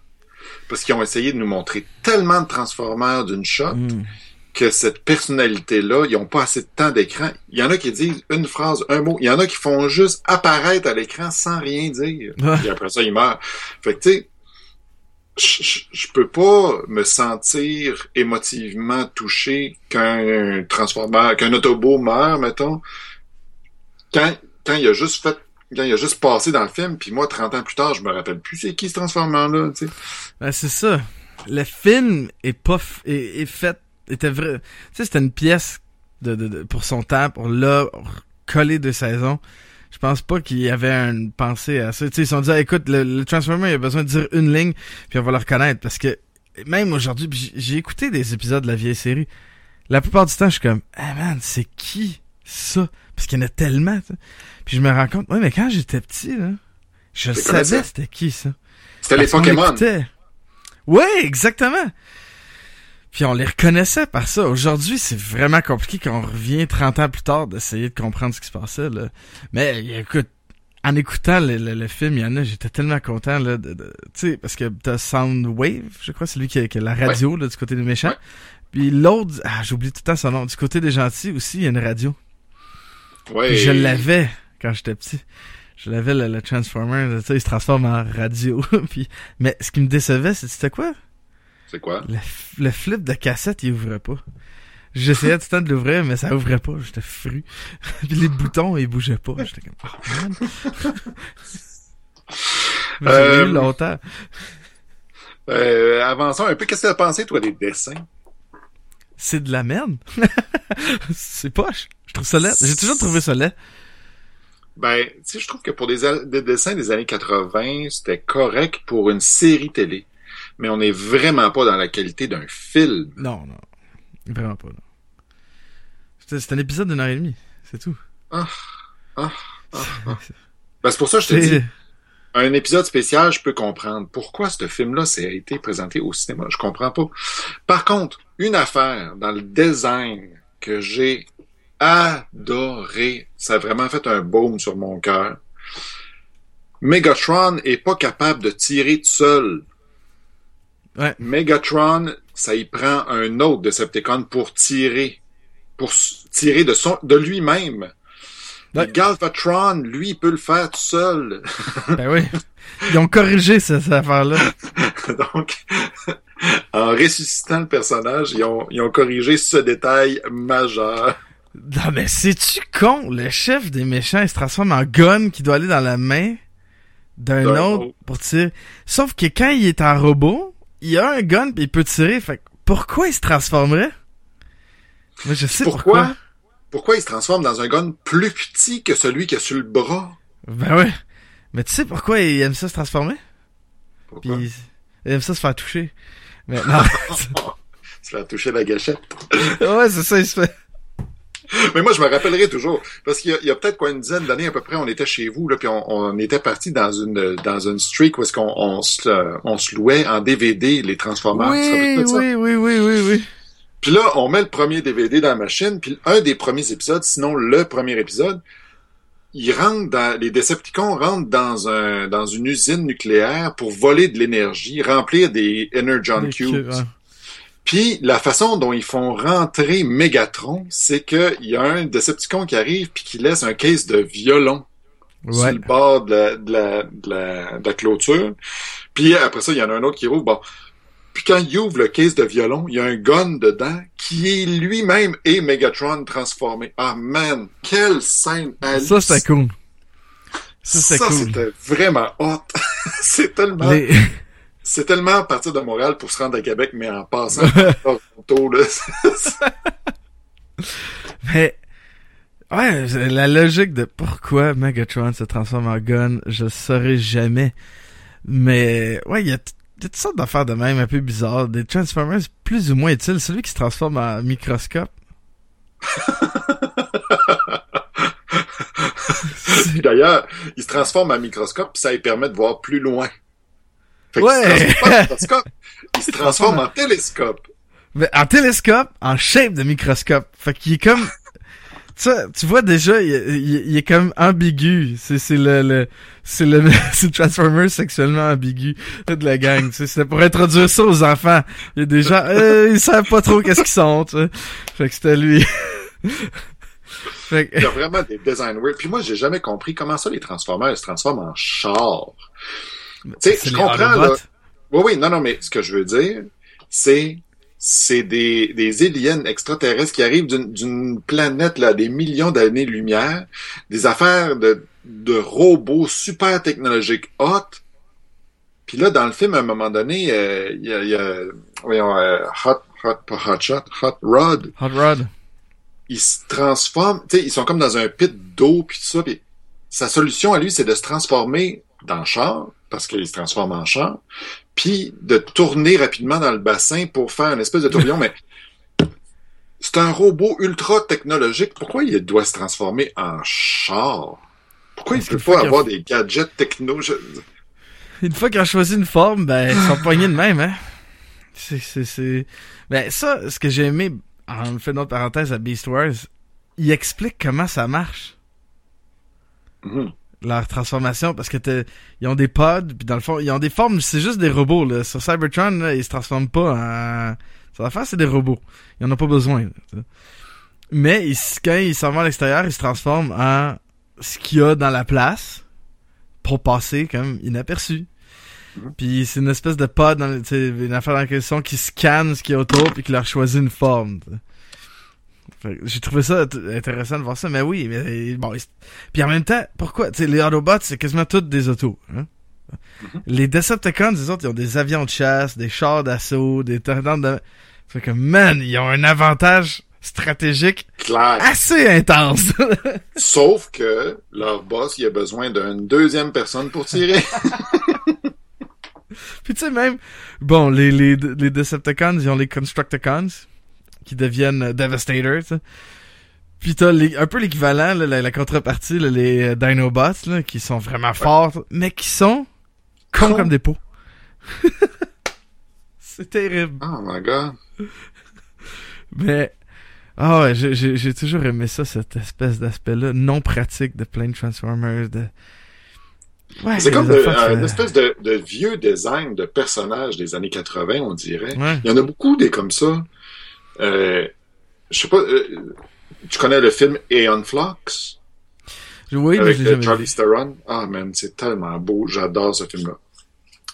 Parce qu'ils ont essayé de nous montrer tellement de Transformers d'une shot
Mm.
Que cette personnalité-là, ils ont pas assez de temps d'écran. Il y en a qui disent une phrase, un mot. Il y en a qui font juste apparaître à l'écran sans rien dire. Puis après ça, ils meurent. Fait que, tu sais, je- peux pas me sentir émotivement touché qu'un transformeur, qu'un autobo meurt, mettons, quand, quand il a juste fait, quand il a juste passé dans le film, puis moi, 30 ans plus tard, je me rappelle plus c'est qui ce transformeur-là, tu sais.
Ben, c'est ça. Le film est pas est, est fait était vrai. Tu sais, c'était une pièce de, de, de- pour son temps, pour là coller deux saisons. Je pense pas qu'il y avait une pensée à ça. Tu sais, ils se sont dit, ah, écoute, le, le Transformer, il a besoin de dire une ligne, puis on va le reconnaître. Parce que même aujourd'hui, j'ai écouté des épisodes de la vieille série. La plupart du temps, je suis comme, ah man, c'est qui ça? Parce qu'il y en a tellement. tu sais. Puis je me rends compte, ouais, mais quand j'étais petit, là, je savais c'était qui ça.
C'était les Pokémon.
Ouais, exactement. Puis on les reconnaissait par ça. Aujourd'hui, c'est vraiment compliqué quand on revient 30 ans plus tard d'essayer de comprendre ce qui se passait. Là. Mais écoute, en écoutant le, le- le film, il y en a, j'étais tellement content. Là, de, de- tu sais, parce que t'as Soundwave, je crois, c'est lui qui a, qui a la radio là, du côté des méchants.
Ouais.
Puis l'autre, ah, j'oublie tout le temps son nom. Du côté des gentils aussi, il y a une radio.
Ouais.
Puis je l'avais quand j'étais petit. Je l'avais le, le Transformer, tu sais, il se transforme en radio. Puis, mais ce qui me décevait, c'était quoi?
C'est quoi?
Le, le flip de cassette, il ouvrait pas. J'essayais tout le temps de l'ouvrir, mais ça ouvrait pas. J'étais fru. Puis les boutons, ils bougeaient pas. J'étais comme, oh, J'ai
Euh,
eu longtemps.
Euh, avançons un peu. Qu'est-ce que t'as pensé, toi, des dessins?
C'est de la merde. c'est poche. Je trouve ça laid. J'ai toujours trouvé ça laid.
Ben, tu sais, je trouve que pour des dessins des années 80, c'était correct pour une série télé. Mais on n'est vraiment pas dans la qualité d'un film.
Non, non. Vraiment pas, non. C'est un épisode d'une heure et demie. C'est tout.
Ben, c'est pour ça que je te dis, un épisode spécial, je peux comprendre. Pourquoi ce film-là a été présenté au cinéma? Je comprends pas. Par contre, une affaire dans le design que j'ai adoré, ça a vraiment fait un baume sur mon cœur. Megatron est pas capable de tirer tout seul.
Ouais.
Megatron, ça y prend un autre Decepticon pour tirer, pour tirer de son, de lui-même.
Ouais.
Galvatron, lui, il peut le faire tout seul.
Ben oui. Ils ont corrigé cette, cette affaire-là.
Donc, en ressuscitant le personnage, ils ont, ils ont corrigé ce détail majeur.
Non, mais c'est-tu con? Le chef des méchants, il se transforme en gun qui doit aller dans la main d'un autre. pour tirer. Sauf que quand il est en robot, il a un gun pis il peut tirer. Fait que pourquoi il se transformerait? Moi, je sais pourquoi?
Pourquoi? Pourquoi il se transforme dans un gun plus petit que celui qu'il a sur le bras?
Ben ouais. Mais tu sais pourquoi il aime ça se transformer? Pis
Pourquoi?
il aime ça se faire toucher. Mais non.
Se faire toucher la gâchette.
ouais, c'est ça, il se fait.
Mais moi, je me rappellerai toujours, parce qu'il y a, peut-être quoi une dizaine d'années à peu près, on était chez vous, là, puis on, on était parti dans une dans une streak où est-ce qu'on on se, euh, on se louait en DVD les Transformers.
Oui,
ça?
oui, oui, oui, oui.
Puis là, on met le premier DVD dans la machine, puis un des premiers épisodes, sinon le premier épisode, ils rentrent dans, les Decepticons rentrent dans un, dans une usine nucléaire pour voler de l'énergie, remplir des Energon Cubes.
ouais.
Puis la façon dont ils font rentrer Megatron, c'est que il y a un Decepticon qui arrive puis qui laisse un case de violon sur le bord de la, de la, de la, de la clôture. Puis après ça, il y en a un autre qui rouvre. Bon. Puis quand il ouvre le case de violon, il y a un gun dedans qui est lui-même et Megatron transformé. Ah man, quelle scène
Ça, c'était cool. Ça, c'était cool.
vraiment hot. c'est tellement...
Les...
c'est tellement partir de Montréal pour se rendre à Québec, mais en passant par Toronto, là.
Mais, ouais, la logique de pourquoi Megatron se transforme en gun, je le saurais jamais. Mais, ouais, il y a, il y a toutes sortes d'affaires de même un peu bizarres. Des Transformers plus ou moins utiles. Celui qui se transforme en microscope.
D'ailleurs, il se transforme en microscope, ça lui permet de voir plus loin. Fait
Ouais.
se transforme en microscope, il se transforme en télescope.
Mais en télescope, en shape de microscope. Fait qu'il est comme... Ça, tu vois déjà, il, il- il est comme ambigu. C'est c'est le, le c'est le c'est le Transformer sexuellement ambigu de la gang. tu. C'est pour introduire ça aux enfants. Il y a des gens, euh, ils savent pas trop qu'est-ce qu'ils sont. tu sais. Fait que c'était lui. fait que,
Il y a vraiment des design weird. Puis moi, j'ai jamais compris comment ça, les Transformers, ils se transforment en char. Tu sais, je comprends, là. Oui, oui, non, non, mais ce que je veux dire, c'est c'est des, des aliens extraterrestres qui arrivent d'une- d'une planète là, des millions d'années-lumière, des affaires de, de robots super technologiques hot. Puis là, dans le film, à un moment donné, euh, il y a, y a voyons, euh, Hot, Hot, pas Hot Shot, Hot Rod,
Hot Rod.
ils se transforment, tu sais, ils sont comme dans un pit d'eau puis tout ça. Puis sa solution à lui, c'est de se transformer dans le char parce qu'il se transforme en char, puis de tourner rapidement dans le bassin pour faire une espèce de tourbillon. mais c'est un robot ultra technologique. Pourquoi il doit se transformer en char? Pourquoi il peut
qu'une fois
pas
a
avoir des gadgets techno? Je-
Une fois qu'ils ont choisi une forme, ben, ils sont poignés de même, hein? C'est, c'est, c'est... Ben, ça, ce que j'ai aimé, en fait notre parenthèse à Beast Wars, il explique comment ça marche.
Mhm.
Leur transformation parce que ils ont des pods puis dans le fond ils ont des formes c'est juste des robots là. Sur Cybertron ils se transforment pas en ça va faire c'est des robots. Ils en ont pas besoin mais ils, quand ils s'en vont à l'extérieur ils se transforment en ce qu'il y a dans la place pour passer comme inaperçu. Puis c'est une espèce de pod dans une affaire dans la question qui scanne ce qu'il y a autour puis qui leur choisit une forme J'ai trouvé ça int- intéressant de voir ça, mais oui, mais bon, puis en même temps, pourquoi, tu sais, les Autobots, c'est quasiment toutes des autos, hein? Les Decepticons, les autres, ils ont des avions de chasse, des chars d'assaut, des tornades de... Fait que, man, ils ont un avantage stratégique assez intense.
Sauf que leur boss, il a besoin d'une deuxième personne pour tirer.
Puis tu sais même, bon, les, les, les Decepticons, ils ont les Constructicons, qui deviennent euh, Devastators. Puis t'as les- un peu l'équivalent, la, la contrepartie, là, les euh, Dinobots, là, qui sont vraiment forts, mais qui sont cons comme des pots. C'est terrible.
Oh my god.
Mais, ah ouais, j'ai- j'ai j'ai toujours aimé ça, cette espèce d'aspect-là, non pratique de plein de Transformers, de... Ouais,
C'est comme de-
affaires
une espèce de, de vieux design de personnages des années 80, on dirait.
Ouais.
Il y en a beaucoup des comme ça. Euh, je sais pas, euh, tu connais le film Aeon Flux?
Oui, mais
avec
je l'ai
euh,
jamais
Charlie. Theron? Ah man, c'est tellement beau, j'adore ce film-là.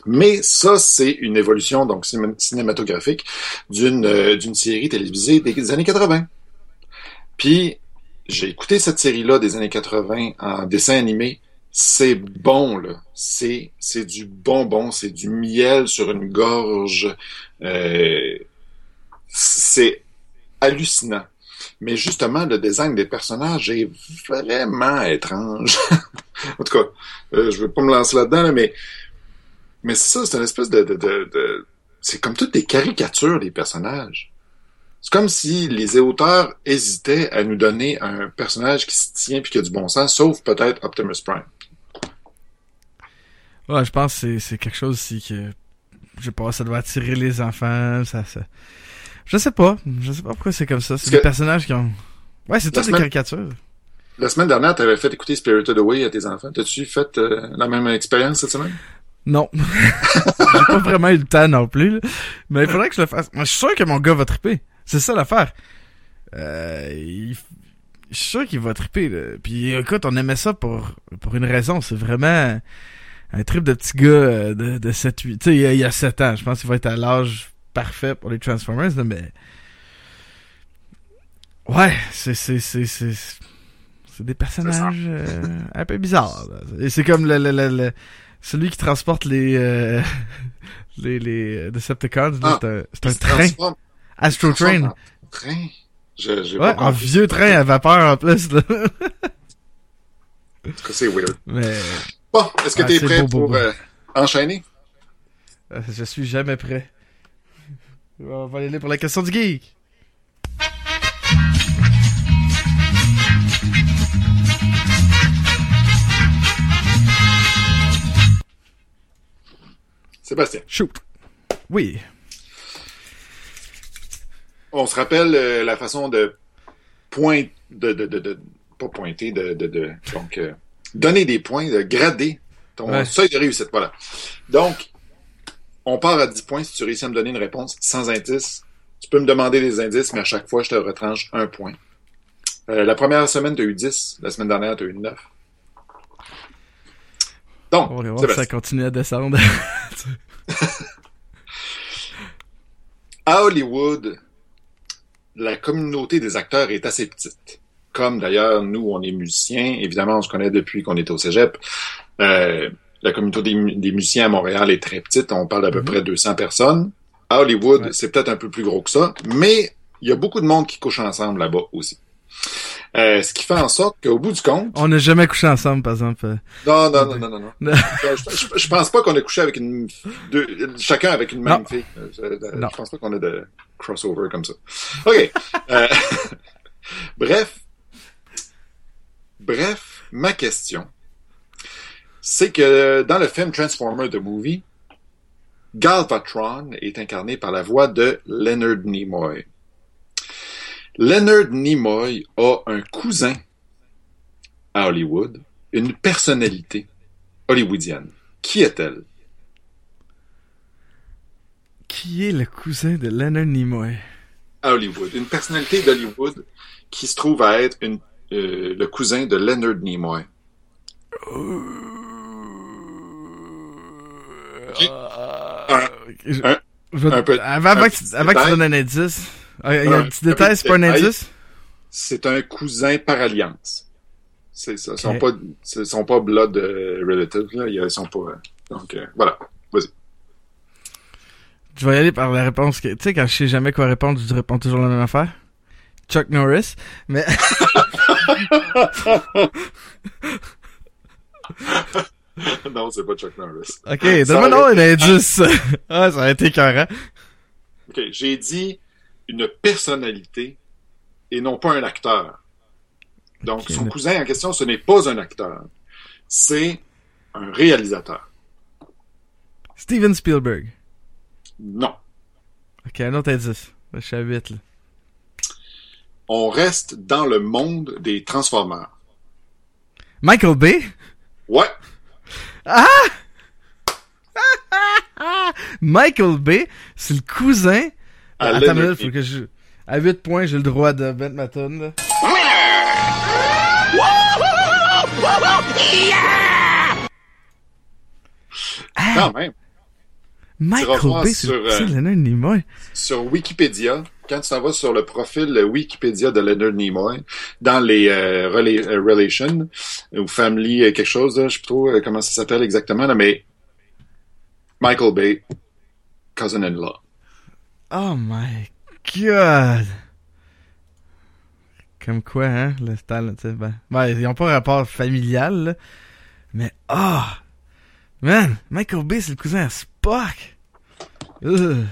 Mais ça, c'est une évolution donc ciné- cinématographique d'une euh, d'une série télévisée des années 80. Puis j'ai écouté cette série-là des années 80 en dessin animé. C'est bon là, c'est c'est du bonbon, c'est du miel sur une gorge. Euh, c'est hallucinant. Mais justement, le design des personnages est vraiment étrange. en tout cas, euh, je veux pas me lancer là-dedans, là, mais mais c'est ça, c'est une espèce de, de, de, de- c'est comme toutes des caricatures des personnages. C'est comme si les auteurs hésitaient à nous donner un personnage qui se tient puis qui a du bon sens, sauf peut-être Optimus Prime.
Ouais, je pense que c'est- quelque chose aussi que. Je sais pas, ça doit attirer les enfants, ça, ça. Je sais pas. Je sais pas pourquoi c'est comme ça. C'est des
que-
personnages qui ont. Ouais, c'est toutes des
semaine-
caricatures.
La semaine dernière, tu avais fait écouter Spirited Away à tes enfants. T'as-tu fait euh, la même expérience cette semaine?
Non. J'ai pas vraiment eu le temps non plus. là. Mais il faudrait que je le fasse. Moi, je suis sûr que mon gars va triper. C'est ça l'affaire. Euh, il- Je suis sûr qu'il va triper. Là. Puis écoute, on aimait ça pour, pour une raison. C'est vraiment un trip de petit gars euh, de, de 7-8. Tu sais, il y a- il y a 7 ans. Je pense qu'il va être à l'âge parfait pour les Transformers. là, mais... Ouais, c'est... c'est, c'est, c'est... C'est des personnages euh, un peu bizarres. là. Et c'est comme le, le, le, le- celui qui transporte les, euh, les, les Decepticons, là,
Ah.
c'est un, c'est un train. Astro Train.
Je,
Ouais, un vieux train à vapeur en plus, là.
En tout cas, C'est weird.
Mais
Bon, est-ce que
Ah,
tu es
c'est
prêt
beau,
pour
beau.
euh, enchaîner?
euh, je suis jamais prêt. On va aller pour la question du geek.
Sébastien,
Shoot. Oui.
on se rappelle euh, la façon de point de, de, de, de- pas pointer, de, de, de donc euh, donner des points, de grader ton
Ouais.
seuil de réussite. Voilà. Donc, on part à 10 points si tu réussis à me donner une réponse sans indice. Tu peux me demander des indices, mais à chaque fois, je te retranche un point. Euh, la première semaine, tu as eu 10. La semaine dernière, tu as eu 9. Donc,
On va voir si ça continue à descendre.
à Hollywood, la communauté des acteurs est assez petite. Comme d'ailleurs, nous, on est musiciens. Évidemment, on se connaît depuis qu'on était au cégep. Euh, la communauté des, mu- des musiciens à Montréal est très petite. On parle d'à peu
Mhm.
près 200 personnes. À Hollywood,
Ouais.
c'est peut-être un peu plus gros que ça, mais il y a beaucoup de monde qui couche ensemble là-bas aussi. Euh, ce qui fait en sorte qu'au bout du compte,
On n'a jamais couché ensemble, par exemple. euh.
non, non, non, non, non, non. Je, je- je pense pas qu'on a couché avec une, deux, chacun avec une même
Non.
fille. Euh, Je,
Non.
je pense pas qu'on a de crossover comme ça. OK. Euh, bref. Bref, ma question, c'est que dans le film Transformer The Movie, Galvatron est incarné par la voix de Leonard Nimoy. Leonard Nimoy a un cousin à Hollywood, une personnalité hollywoodienne. Qui est-elle?
Qui est le cousin de Leonard Nimoy?
À Hollywood. Une personnalité d'Hollywood qui se trouve à être une, euh, le cousin de Leonard Nimoy. Qui- Un-
Je-
un-
je vais-
un peu-
avant que, tu- donnes un indice. Ah, Il y a
Un-
petit détail, c'est pas un indice?
C'est un cousin par alliance. C'est ça. Ils sont
Ok.
pas, ils sont pas blood euh, relatives, là. Ils sont pas, euh, donc, euh, voilà. Vas-y.
Je vais y aller par la réponse que, tu sais, quand je sais jamais quoi répondre, je réponds toujours la même affaire. Chuck Norris. Mais,
non, c'est pas Chuck Norris.
ok, donne-moi un indice. ah, ça aurait été écœurant.
OK, j'ai dit une personnalité et non pas un acteur. Donc, son cousin en question, ce n'est pas un acteur. C'est un réalisateur.
Steven Spielberg.
Non.
Ok, un autre indice. Je suis à 8, là.
On reste dans le monde des Transformers.
Michael Bay?
Ouais.
Michael Bay, c'est le cousin.
À
Attends, faut que je. À 8 points, j'ai le droit de mettre ma tonne, là. Ah,
Quand même.
Michael Bay, c'est le
euh. Sur Wikipédia, quand tu t'en vas sur le profil Wikipédia de Leonard Nimoy, dans les euh, euh, relations ou family euh, quelque chose, là, je sais pas trop comment ça s'appelle exactement, mais Michael Bay, cousin-in-law.
Oh my god! Comme quoi, hein, le style, tu sais, ben, ben, ils ont pas rapport familial, là, mais ah! man, Michael Bay, c'est le cousin à Spock! Ugh,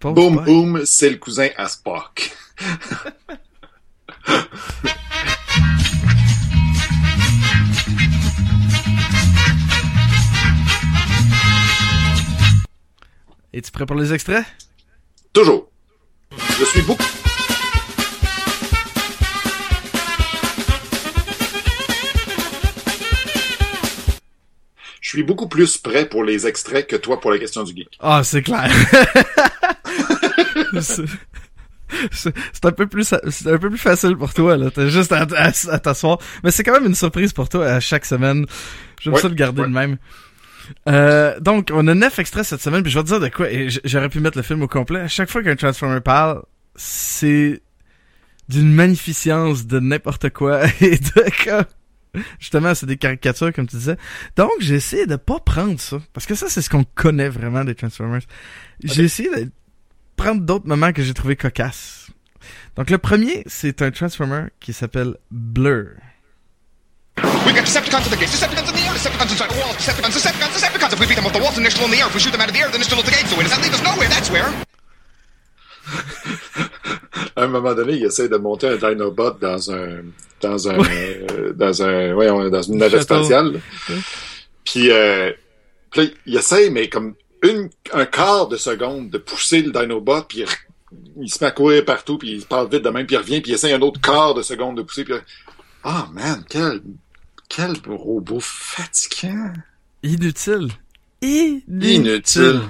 pauvre
Boom
Spock.
Boom, c'est le cousin à Spock.
Es-tu prêt pour les extraits?
Toujours. Je suis beaucoup. Je suis beaucoup plus prêt pour les extraits que toi pour la question du geek.
Ah, c'est clair. c'est un peu plus c'est un peu plus facile pour toi là, t'as juste à, à, à t'asseoir. Mais c'est quand même une surprise pour toi à chaque semaine. J'aime
Ouais,
ça le garder
ouais.
de même. Euh, donc on a neuf extraits cette semaine, puis je vais te dire de quoi. Et j'aurais pu mettre le film au complet. À chaque fois qu'un Transformer parle, c'est d'une magnificence de n'importe quoi et de quoi. Justement, c'est des caricatures, comme tu disais. Donc, j'ai essayé de pas prendre ça. Parce que ça, c'est ce qu'on connaît vraiment des Transformers. J'ai essayé de prendre d'autres moments que j'ai trouvé cocasses. Donc, le premier, c'est un Transformer qui s'appelle Blur.
We got Decepticons at the gates, Decepticons in the air, Decepticons inside the walls, Decepticons, Decepticons, Decepticons. If we beat them off the walls still in the air, if we shoot them out of the air, then they're still at the gates. So where does that leave us? Nowhere, that's where.
À un moment donné, il essaie de monter un Dinobot dans un dans un euh, dans un voyons, dans une navette spatiale. Puis, euh, puis il essaie, mais comme une un quart de seconde de pousser le Dinobot, puis il, il se met à courir partout, puis il parle vite de même, puis il revient, puis il essaie un autre quart de seconde de pousser, puis ah man, quel quel robot fatigant,
Inutile. Inutile.
inutile.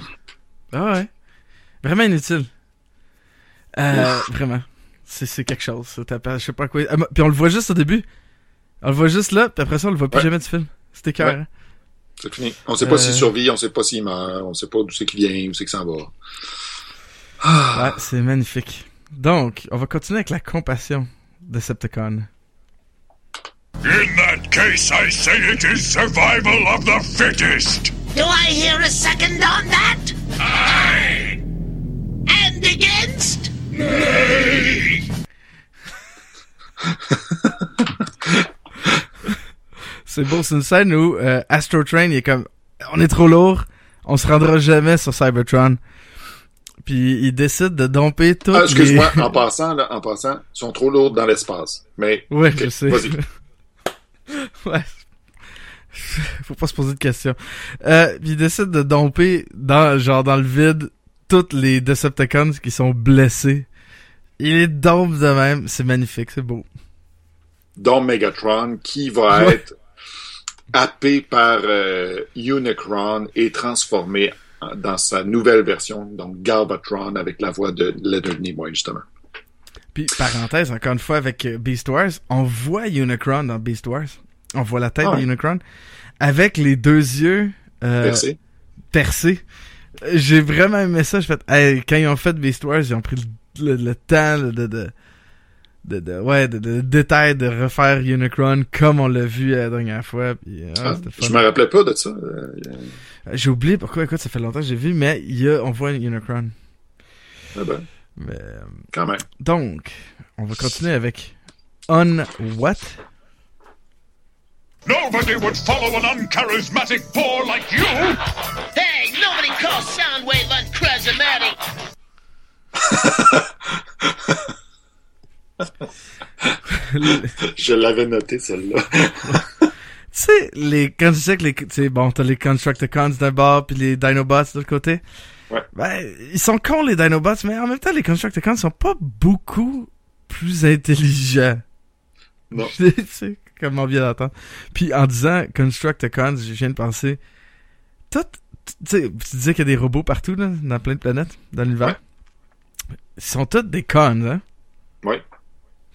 Ah ouais. Vraiment inutile. Euh, vraiment. C'est, c'est quelque chose. ça. T'as pas- Je sais pas quoi. Ah, Puis on le voit juste au début. On le voit juste là, puis après ça, on le voit plus
Ouais.
jamais du film. C'était cœur.
Ouais. C'est fini. On sait pas
Euh.
s'il survit, on sait pas s'il meurt, on sait pas d'où c'est qu'il vient, où c'est qu'il s'en va.
Ouais, c'est magnifique. Donc, on va continuer avec la compassion de Septicon.
In that case, I say it is survival of the fittest.
Do I hear a second on that?
Aye.
And against?
C'est beau, c'est une scène où euh, Astro Train il est comme on est trop lourd, on se rendra jamais sur Cybertron. Puis il décide de domper tout.
Ah, excuse-moi, en passant, là, en passant, ils sont trop lourds dans l'espace. Mais,
Ouais, je sais. ouais. Faut pas se poser de questions. Euh, puis il décide de domper dans genre dans le vide toutes les Decepticons qui sont blessés. Il les dompe de même, c'est magnifique, c'est beau.
dont Megatron, qui va
Ouais.
être happé par euh, Unicron et transformé dans sa nouvelle version, donc Galvatron, avec la voix de Leonard Nimoy, justement.
Puis parenthèse encore une fois avec euh, Beast Wars, on voit Unicron dans Beast Wars. On voit la tête
Ah
de. Unicron avec les deux yeux euh,
Merci.
percés. J'ai vraiment aimé ça. Fait, hey, quand ils ont fait Beast Wars, ils ont pris le, le- le temps de, de, de, de- ouais, de, de détail de refaire Unicron comme on l'a vu la dernière fois. Puis, euh,
Ah, je me rappelais pas de ça. Euh,
J'ai oublié pourquoi. Écoute, ça fait longtemps que j'ai vu, mais il y a, on voit Unicron.
ah ben,
Mais, euh,
quand même.
donc, on va continuer avec On What?
Nobody would follow an uncharismatic bore like you.
Hey, nobody calls Soundwave uncharismatic.
Je l'avais noté, celle-là.
Tu sais, les, quand tu sais que les, tu sais, bon, t'as les Constructicons d'un bord puis les Dinobots de l'autre côté.
Ouais.
Ben, ils sont cons, les Dinobots, mais en même temps, les Constructicons sont pas beaucoup plus intelligents.
Non.
tu sais, comment bien d'entendre. Puis en disant Constructicons, je viens de penser, tout, tu sais, tu disais qu'il y a des robots partout, là, dans plein de planètes, dans l'univers. Ils sont tous des cons, hein?
Ouais.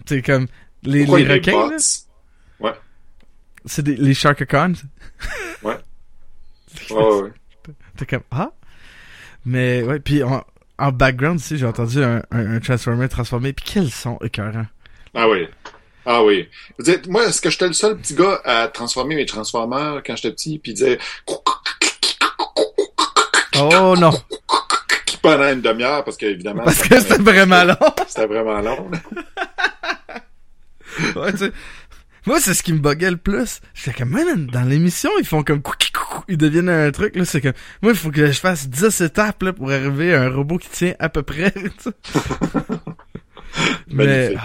C'est comme, les,
Pourquoi
requins, là, c'est des, les Sharkacons.
Ouais. Ouais, ouais.
T'es comme, ah? Mais, ouais, puis en, en background, aussi, j'ai entendu un, un, un Transformer transformé, puis quels sont écœurants.
Ah oui. Ah oui. Vous dites, moi, est-ce que j'étais le seul petit gars à transformer mes Transformers quand j'étais petit, puis il disait
Oh non!
pendant une demi-heure, parce qu'évidemment,
Parce que c'était vraiment long!
c'était vraiment long.
ouais, tu sais. Moi, c'est ce qui me buguait le plus. J'étais comme, man, dans l'émission, ils font comme ils deviennent un truc, là, c'est comme, moi, il faut que je fasse 10 étapes, là, pour arriver à un robot qui tient à peu près. Mais,
Magnifique.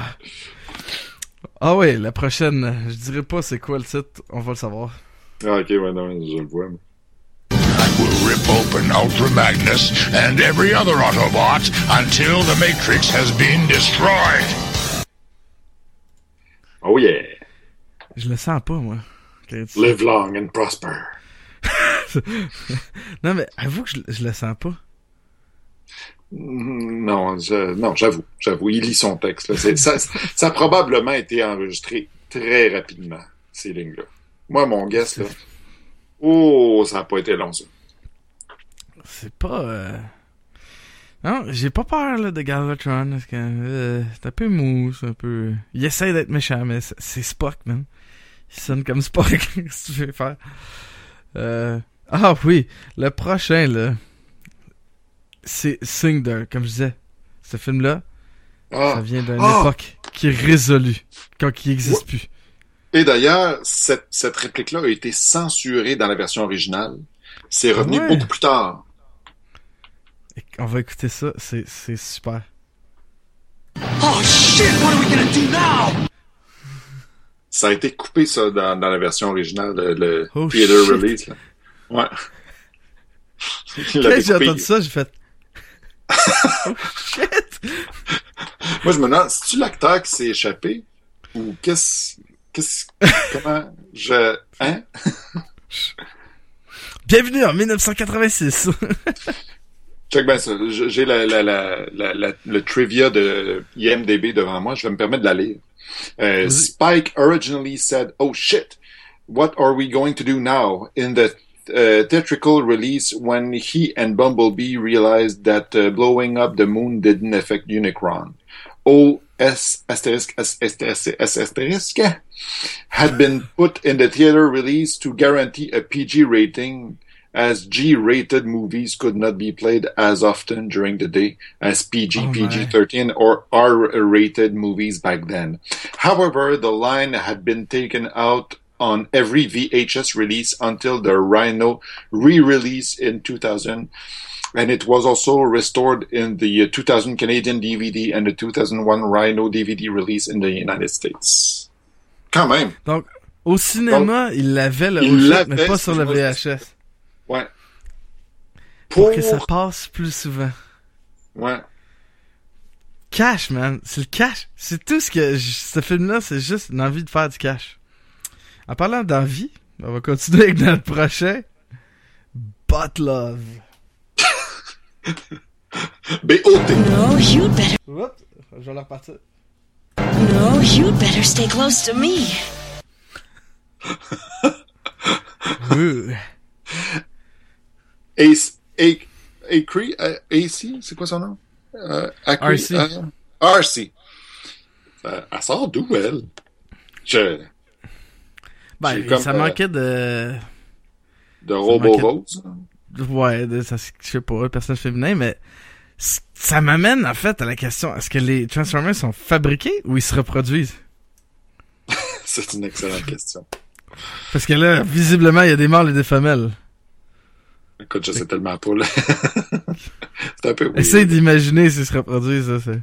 Ah ouais, la prochaine, je dirais pas c'est quoi le titre, on va le savoir.
Ah, ok, ouais, non, je le vois. moi.
Will rip open Ultra Magnus and every other Autobot until the Matrix has been destroyed.
Oh yeah.
Je le sens pas, moi.
Live long and prosper.
Non, mais avoue que je, je le sens pas.
Non, je- non, j'avoue, j'avoue, il lit son texte. Ça, a probablement été enregistré très rapidement, ces lignes-là. Moi, mon guess, là, oh, ça n'a pas été long, ça.
C'est pas. Euh... Non, j'ai pas peur de Galvatron. Parce que, euh, c'est un peu mou, c'est un peu. Il essaie d'être méchant, mais c'est- Spock, man. Il sonne comme Spock. Qu'est-ce que tu veux faire? Euh... Ah oui, le prochain, là. C'est Cinder, comme je disais. Ce film-là, ça
Ah.
vient d'une
Ah!
époque qui est résolue, quand qui n'existe plus.
Et d'ailleurs, cette, cette réplique-là a été censurée dans la version originale. C'est revenu
ouais?
beaucoup plus tard.
Et on va écouter ça, c'est c'est super.
Oh shit, what are we gonna do now?
Ça a été coupé, ça, dans, dans la version originale, le, le
Oh,
theater
shit.
release. Là. Ouais.
Quand j'ai entendu ça, j'ai fait... oh shit!
Moi, je me demande, c'est-tu l'acteur qui s'est échappé? Ou qu'est-ce... Qu'est-ce... Comment... Je... Hein?
Bienvenue en 1986!
Check bien ça. J'ai la, la, la, le trivia de IMDB devant moi. Je vais me permettre de la lire. Euh. Spike originally said, "Oh shit, what are we going to do now?" In the theatrical release, when he and Bumblebee realized that uh, blowing up the moon didn't affect Unicron. O S asterisk S asterisk S asterisk had been put in the theater release to guarantee a PG rating as G-rated movies could not be played as often during the day as PG,
Oh.
PG-13 or R-rated movies back then. However, the line had been taken out on every VHS release until the Rhino re-release in 2000 and it was also restored in the uh, 2000 Canadian DVD and the 2001 Rhino DVD release in the United States. Quand même.
Donc, au cinéma, il l'avait, le
Il l'avait,
mais pas sur le. VHS.
Ouais.
Pour que ça passe plus souvent.
Ouais.
Cash, man. C'est le cash. C'est tout ce que... j- Ce film-là, c'est juste une envie de faire du cash. En parlant d'envie, on va continuer avec notre prochain. But Love.
B.O.T.
No, you'd better.
Oups, je vais la repartir.
No, you'd better stay close to me.
Ace, A, Acre, euh, AC, c'est quoi son nom? Euh, Acre-
RC.
euh, RC. Euh, elle sort d'où, elle? Je,
Ben,
comme,
ça
euh,
manquait de...
de Robo
manquait-
Rose.
Ouais, de, ça, je sais pas, un personnage féminin, mais ça m'amène en fait à la question est-ce que les Transformers sont fabriqués ou ils se reproduisent?
C'est une excellente question.
Parce que là, visiblement, il y a des mâles et des femelles.
Écoute, je sais tellement pas, là. c'est un peu weird.
Essaye d'imaginer s'ils se reproduisent, ça, c'est.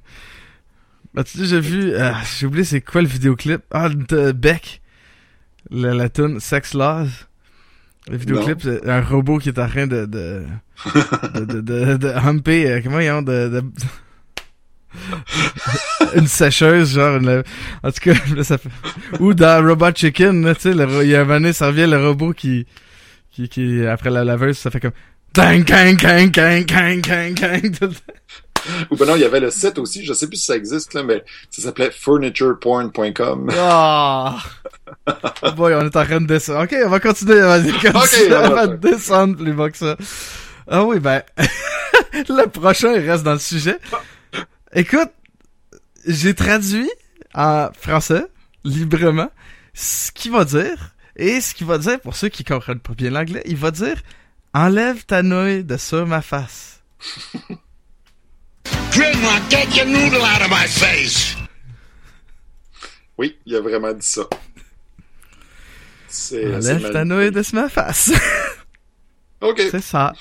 Ben, tu sais, j'ai vu, euh, j'ai oublié c'est quoi le vidéoclip? Ah, de Beck. La, la tune Sex Laws. Le vidéoclip, c'est un robot qui est en train de, de, de, de, de, de humper, euh, comment ils ont, de, de... une sécheuse, genre, une- en tout cas, là, ça fait... Ou dans Robot Chicken, tu sais, le il y a un moment ça revient le robot qui, qui, qui, après la laveuse, ça fait comme, kang, kang, kang, kang, tout le temps.
Ou ben non, il y avait le site aussi, je sais plus si ça existe, là, mais ça s'appelait furnitureporn.com.
Ah! Boy, on est en train de descendre. Ok, on va continuer. Vas-y, continue.
Ok,
on va- descendre plus bas que ça. Ah oui, ben, le prochain il reste dans le sujet. Écoute, j'ai traduit en français, librement, ce qu'il va dire. Et ce qu'il va dire, pour ceux qui comprennent pas bien l'anglais, il va dire Enlève ta nouille de sur ma face.
Grimlock, get your noodle out of my face!
Oui, il a vraiment dit ça. C'est
Enlève ta nouille de ma face.
OK.
C'est ça.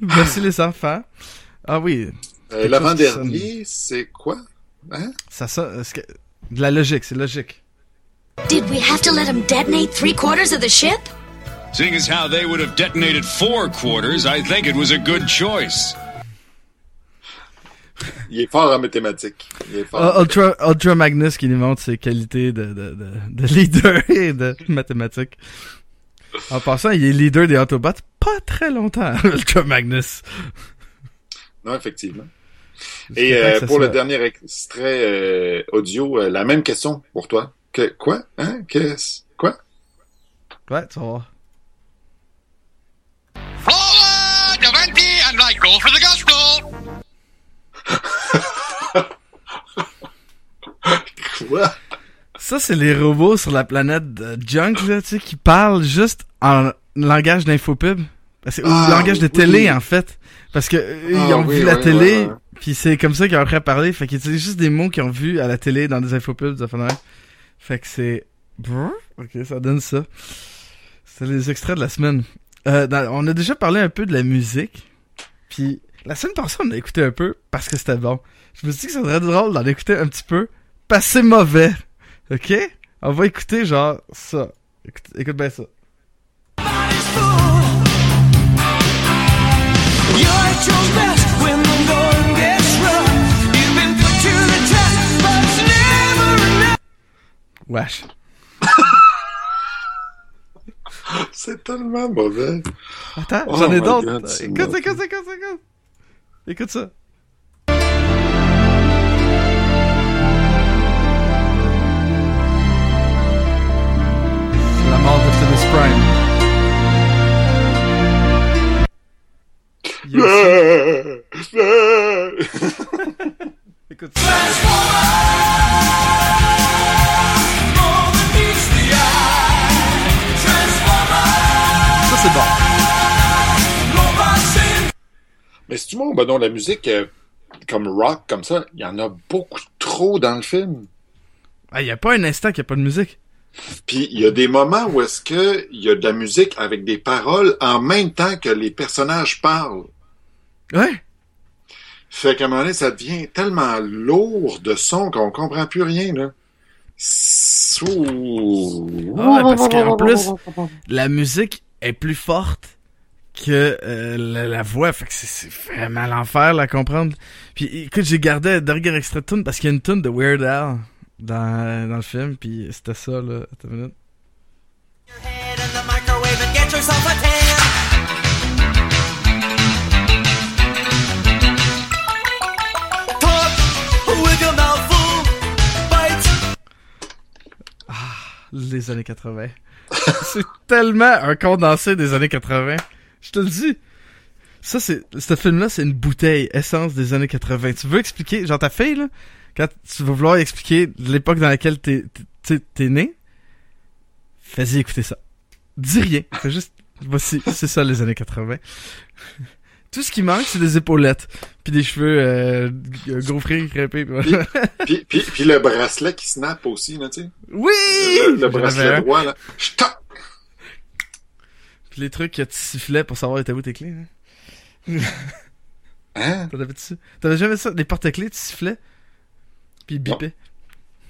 Merci les enfants. Ah oui,
Euh, L'avant-dernier, c'est quoi? Hein?
ça sonne. est-ce que- De la logique, c'est logique.
Did we have to let him detonate three quarters of the ship?
Seeing as how they would have detonated four quarters, I think it was a good choice.
Il est fort en mathématiques. Il est fort.
Ah, Ultra, Ultra Magnus qui nous montre ses qualités de, de, de, de leader et de mathématiques. En passant, il est leader des Autobots pas très longtemps, Ultra Magnus.
Non, effectivement. Et euh, pour le dernier extrait euh, audio, euh, la même question pour toi. Que, quoi? Hein? Qu'est-ce? Quoi?
Ouais, tu vas voir.
Forward, and I go for the
Quoi?
Ça, c'est les robots sur la planète de Junk, là, tu sais, qui parlent juste en langage d'infopub. Ou
Ah,
langage de
oui.
télé, en fait. Parce que eux, ils
Ah,
ont
oui,
vu la télé, puis c'est comme ça qu'ils ont appris à parler. Fait qu'ils utilisent juste des mots qu'ils ont vus à la télé dans des infopubs, de. Fait que c'est... Ok, ça donne ça. C'est les extraits de la semaine. Euh, dans- on a déjà parlé un peu de la musique. Puis la semaine passée, on a écouté un peu parce que c'était bon. Je me suis dit que ça serait drôle d'en écouter un petit peu que c'est mauvais. Ok? On va écouter genre ça. Écoute, écoute bien ça. Wesh.
C'est tellement mauvais.
Attends,
Oh
j'en ai d'autres. Écoute, écoute, écoute, écoute. Écoute ça. Prime. Il y a aussi- Écoute ça. Ça, c'est bon.
Mais c'est du monde, ben non, la musique euh, comme rock, comme ça, il y en a beaucoup trop dans le film.
Ah, il y a pas un instant qu'il n'y a pas de musique.
Puis il y a des moments où est-ce que il y a de la musique avec des paroles en même temps que les personnages parlent.
Ouais.
Fait qu'à un moment donné, ça devient tellement lourd de son qu'on comprend plus rien, là. Ouh.
Ah ouais, parce qu'en plus, la musique est plus forte que euh, la, la voix. Fait que c'est- vraiment l'enfer à comprendre. Puis écoute, j'ai gardé un dernier extrait de tune parce qu'il y a une tune de Weird Al dans, dans le film. Puis c'était ça, là. Attends une minute. Les années 80. c'est tellement un condensé des années 80. Je te le dis. Ça, c'est, ce film-là, c'est une bouteille essence des années 80. Tu veux expliquer, genre ta fille, là, quand tu vas vouloir expliquer l'époque dans laquelle t'es, né, fais-y écouter ça. Dis rien. Fais juste, voici, c'est ça les années 80. Tout ce qui manque, c'est des épaulettes. Puis des cheveux, euh, gaufrés, crêpés. puis.
Puis, puis, puis le bracelet qui snap aussi, là, tu sais.
Oui!
Le, bracelet droit, là. Ch'ta!
Puis les trucs que tu sifflais pour savoir était où tes clés. Hein?
Hein?
T'en avais dessus? T'avais jamais ça? Les porte-clés, tu sifflais? Puis ils bipaient.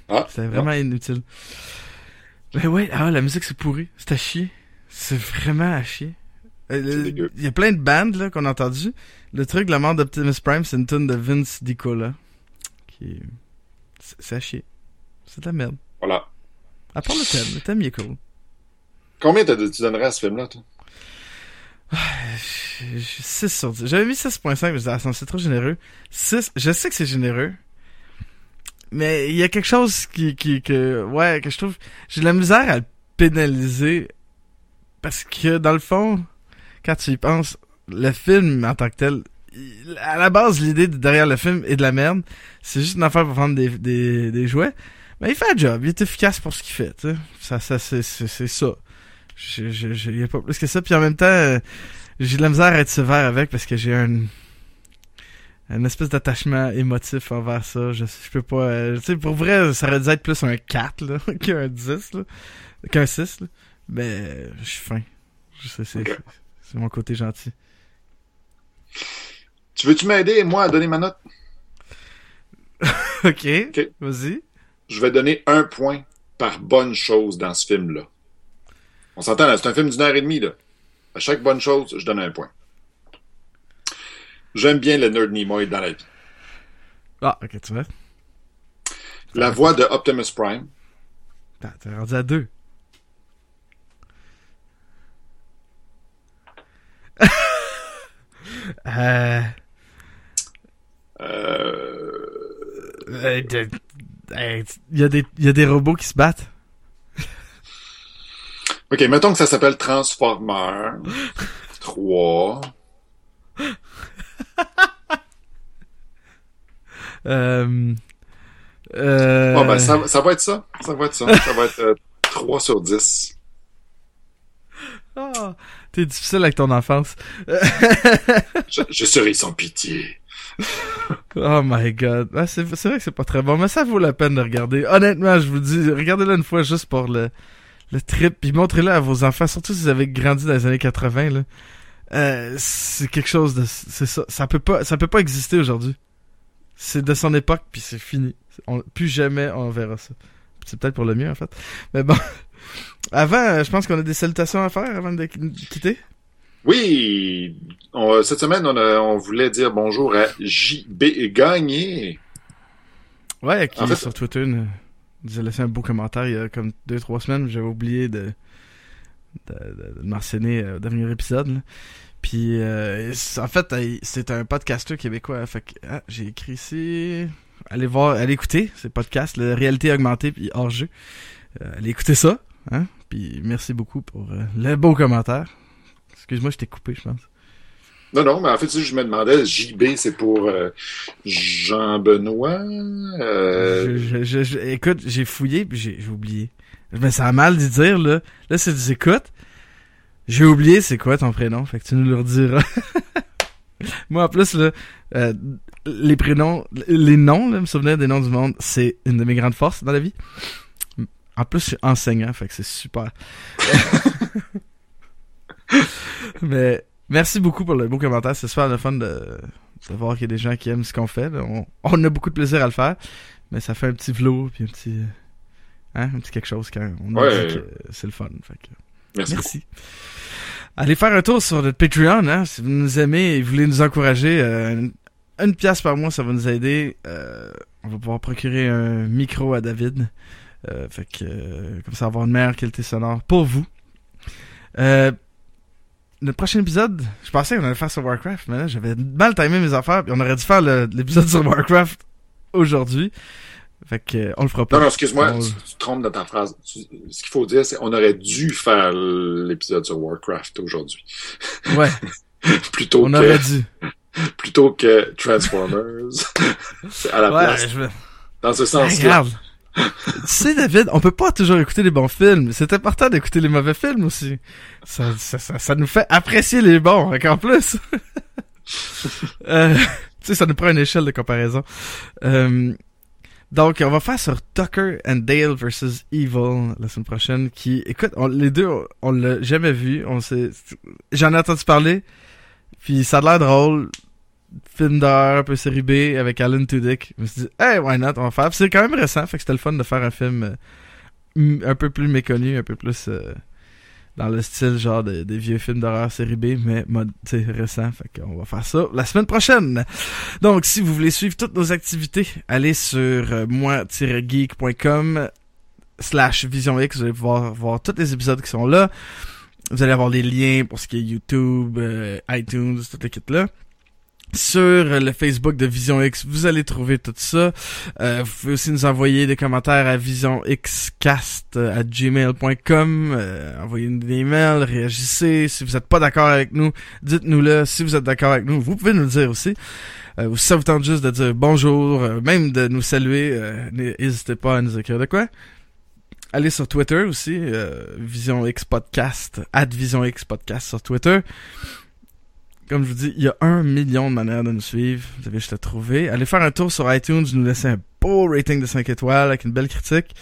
Ah,
C'était vraiment inutile. Mais ouais, ah, la musique c'est pourri. C'est à chier. C'est vraiment à chier. Euh,
dégueu.
Il y a plein de bandes là qu'on a entendu. Le truc la mort d'Optimus Prime, c'est une tune de Vince DiCola. Qui est- C'est à chier. C'est de la merde.
Voilà.
À part le thème. Le thème, il est cool.
Combien tu donnerais à ce film-là, toi?
6 sur 10. J'avais mis 6.5, mais je disais, ah, c'est trop généreux. 6, je sais que c'est généreux. Mais il y a quelque chose qui, qui, que, ouais, que je trouve, j'ai la misère à le pénaliser. Parce que, dans le fond, quand tu y penses, le film en tant que tel, il- à la base, l'idée de- derrière le film est de la merde. C'est juste une affaire pour vendre des, des, des jouets. Mais il fait un job, il est efficace pour ce qu'il fait, tu sais. Ça, ça, c'est, c'est, ça. Je, je, je, y a pas plus que ça. Puis en même temps, euh, j'ai de la misère à être sévère avec parce que j'ai un une espèce d'attachement émotif envers ça. Je, je peux pas. euh, tu sais, pour vrai, ça aurait dû être plus un 4 là, qu'un 10 là, qu'un 6 là. Mais euh, je suis fin. Je sais, c'est, mon côté gentil.
Tu veux-tu m'aider, moi, à donner ma note?
ok,
Ok.
vas-y.
Je vais donner un point par bonne chose dans ce film-là. On s'entend, là, c'est un film d'une heure et demie, là. À chaque bonne chose, je donne un point. J'aime bien Leonard Nimoy dans la vie.
Ah, ok, tu vois.
La voix de Optimus Prime.
T'es rendu à 2. euh.
Euh...
de- euh, Il y, a des- il y a des robots qui se battent.
OK, mettons que ça s'appelle Transformer 3.
Euh, Euh...
Bon, ben, ça, ça va être ça. Ça va être ça. ça va être euh, 3 sur 10.
Ah, T'es difficile avec ton enfance.
Je, je serai sans pitié.
Oh my god. Ah, c'est c'est vrai que c'est pas très bon, mais ça vaut la peine de regarder. Honnêtement, je vous dis, regardez-le une fois juste pour le, le trip, puis montrez-le à vos enfants, surtout si vous avez grandi dans les années 80, là. Euh, c'est quelque chose de... C'est ça. Ça peut pas, ça peut pas exister aujourd'hui. C'est de son époque, puis c'est fini. On- plus jamais on verra ça. C'est peut-être pour le mieux, en fait. Mais bon. Avant, euh, je pense qu'on a des salutations à faire avant de qui- quitter.
Oui, on- cette semaine, on, a- on voulait dire bonjour à JB Gagné.
Ouais, qui
En fait-
sur Twitter nous, nous a laissé un beau commentaire il y a comme deux trois semaines. J'avais oublié de, de, de- mentionner euh, au dernier épisode. Puis euh, en fait, c'est un podcasteur québécois. Fait que ah, j'ai écrit ici. Allez voir, allez écouter ces podcasts, la réalité augmentée puis hors jeu. Euh, allez écouter ça. Hein? Puis merci beaucoup pour euh, le beau commentaire. Excuse-moi, je t'ai coupé, je pense.
Non, non, mais en fait, je me demandais, JB, c'est pour euh, Jean-Benoît. euh,
Je- je- je- écoute, j'ai fouillé puis j'ai oublié. Je me sens mal d'y dire, là. Là, c'est des. J'ai oublié c'est quoi ton prénom, fait que tu nous le rediras. Moi, en plus, là, euh, les prénoms, les noms, là, me souvenir des noms du monde, c'est une de mes grandes forces dans la vie. En plus, je suis enseignant, fait que c'est super. Mais merci beaucoup pour le beau commentaire. C'est super le fun de, de voir qu'il y a des gens qui aiment ce qu'on fait. On, on a beaucoup de plaisir à le faire, mais ça fait un petit vlog puis un petit, hein, un petit quelque chose quand on
Ouais.
dit que c'est le fun. Fait que,
merci.
merci. Allez faire un tour sur notre Patreon, hein, si vous nous aimez et voulez nous encourager. euh, une, une pièce par mois, ça va nous aider. Euh, on va pouvoir procurer un micro à David. Euh, fait que comme ça, avoir une meilleure qualité sonore pour vous. Euh, le prochain épisode, je pensais qu'on allait faire sur Warcraft, mais là, j'avais mal timé mes affaires, puis on aurait dû faire l'épisode sur Warcraft aujourd'hui. Fait que on le fera pas.
Non, non, excuse-moi,
On-
tu, trompes dans ta phrase. Tu- ce qu'il faut dire, c'est qu'on aurait dû faire l'épisode sur Warcraft aujourd'hui.
Ouais,
plutôt,
on
que,
aurait dû.
plutôt que Transformers. c'est à la
Ouais,
place.
je veux...
Dans ce sens-là.
Tu sais, David, on peut pas toujours écouter les bons films. C'est important d'écouter les mauvais films aussi. Ça, ça, ça, ça nous fait apprécier les bons, encore plus. euh, tu sais, ça nous prend une échelle de comparaison. Euh, donc, on va faire sur Tucker and Dale versus Evil la semaine prochaine. Qui, écoute, les deux, on, on l'a jamais vu. On sait, j'en ai entendu parler. Puis ça a l'air drôle film d'horreur un peu série B avec Alan Tudyk. Je me suis dit, hey, why not, on va faire. C'est quand même récent, fait que c'était le fun de faire un film euh, un peu plus méconnu, un peu plus euh, dans le style genre de- des vieux films d'horreur série B, mais mode, récent. Fait qu'on va faire ça la semaine prochaine. Donc, si vous voulez suivre toutes nos activités, allez sur euh, moi-geek.com slash Vision X, vous allez pouvoir voir tous les épisodes qui sont là. Vous allez avoir les liens pour ce qui est YouTube, iTunes, toute l'équipe là. Sur le Facebook de Vision X, vous allez trouver tout ça. Euh, vous pouvez aussi nous envoyer des commentaires à visionxcast euh, à gmail.com. Euh, envoyez-nous des emails, réagissez. Si vous n'êtes pas d'accord avec nous, dites-nous-le. Si vous êtes d'accord avec nous, vous pouvez nous le dire aussi. Euh, ou si ça vous tente juste de dire bonjour, euh, même de nous saluer, euh, n'hésitez pas à nous écrire de quoi. Allez sur Twitter aussi, Vision X Podcast, at Vision Podcast sur Twitter. Comme je vous dis, il y a un million de manières de nous suivre. Vous avez juste à trouver. Allez faire un tour sur iTunes, nous laisser un beau rating de 5 étoiles avec une belle critique.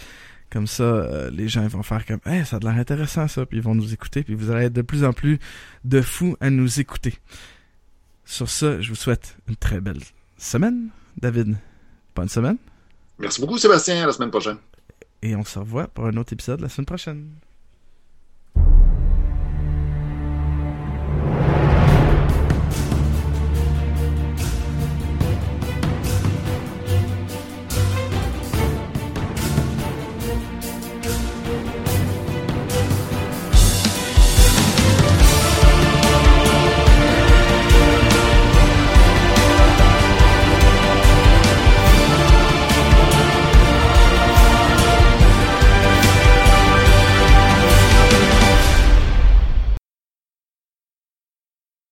Comme ça, euh, les gens vont faire comme « Hey, ça a l'air intéressant ça », puis ils vont nous écouter, puis vous allez être de plus en plus de fous à nous écouter. Sur ça, je vous souhaite une très belle semaine. David, bonne semaine.
Merci beaucoup, Sébastien. À la semaine prochaine.
Et on se revoit pour un autre épisode la semaine prochaine.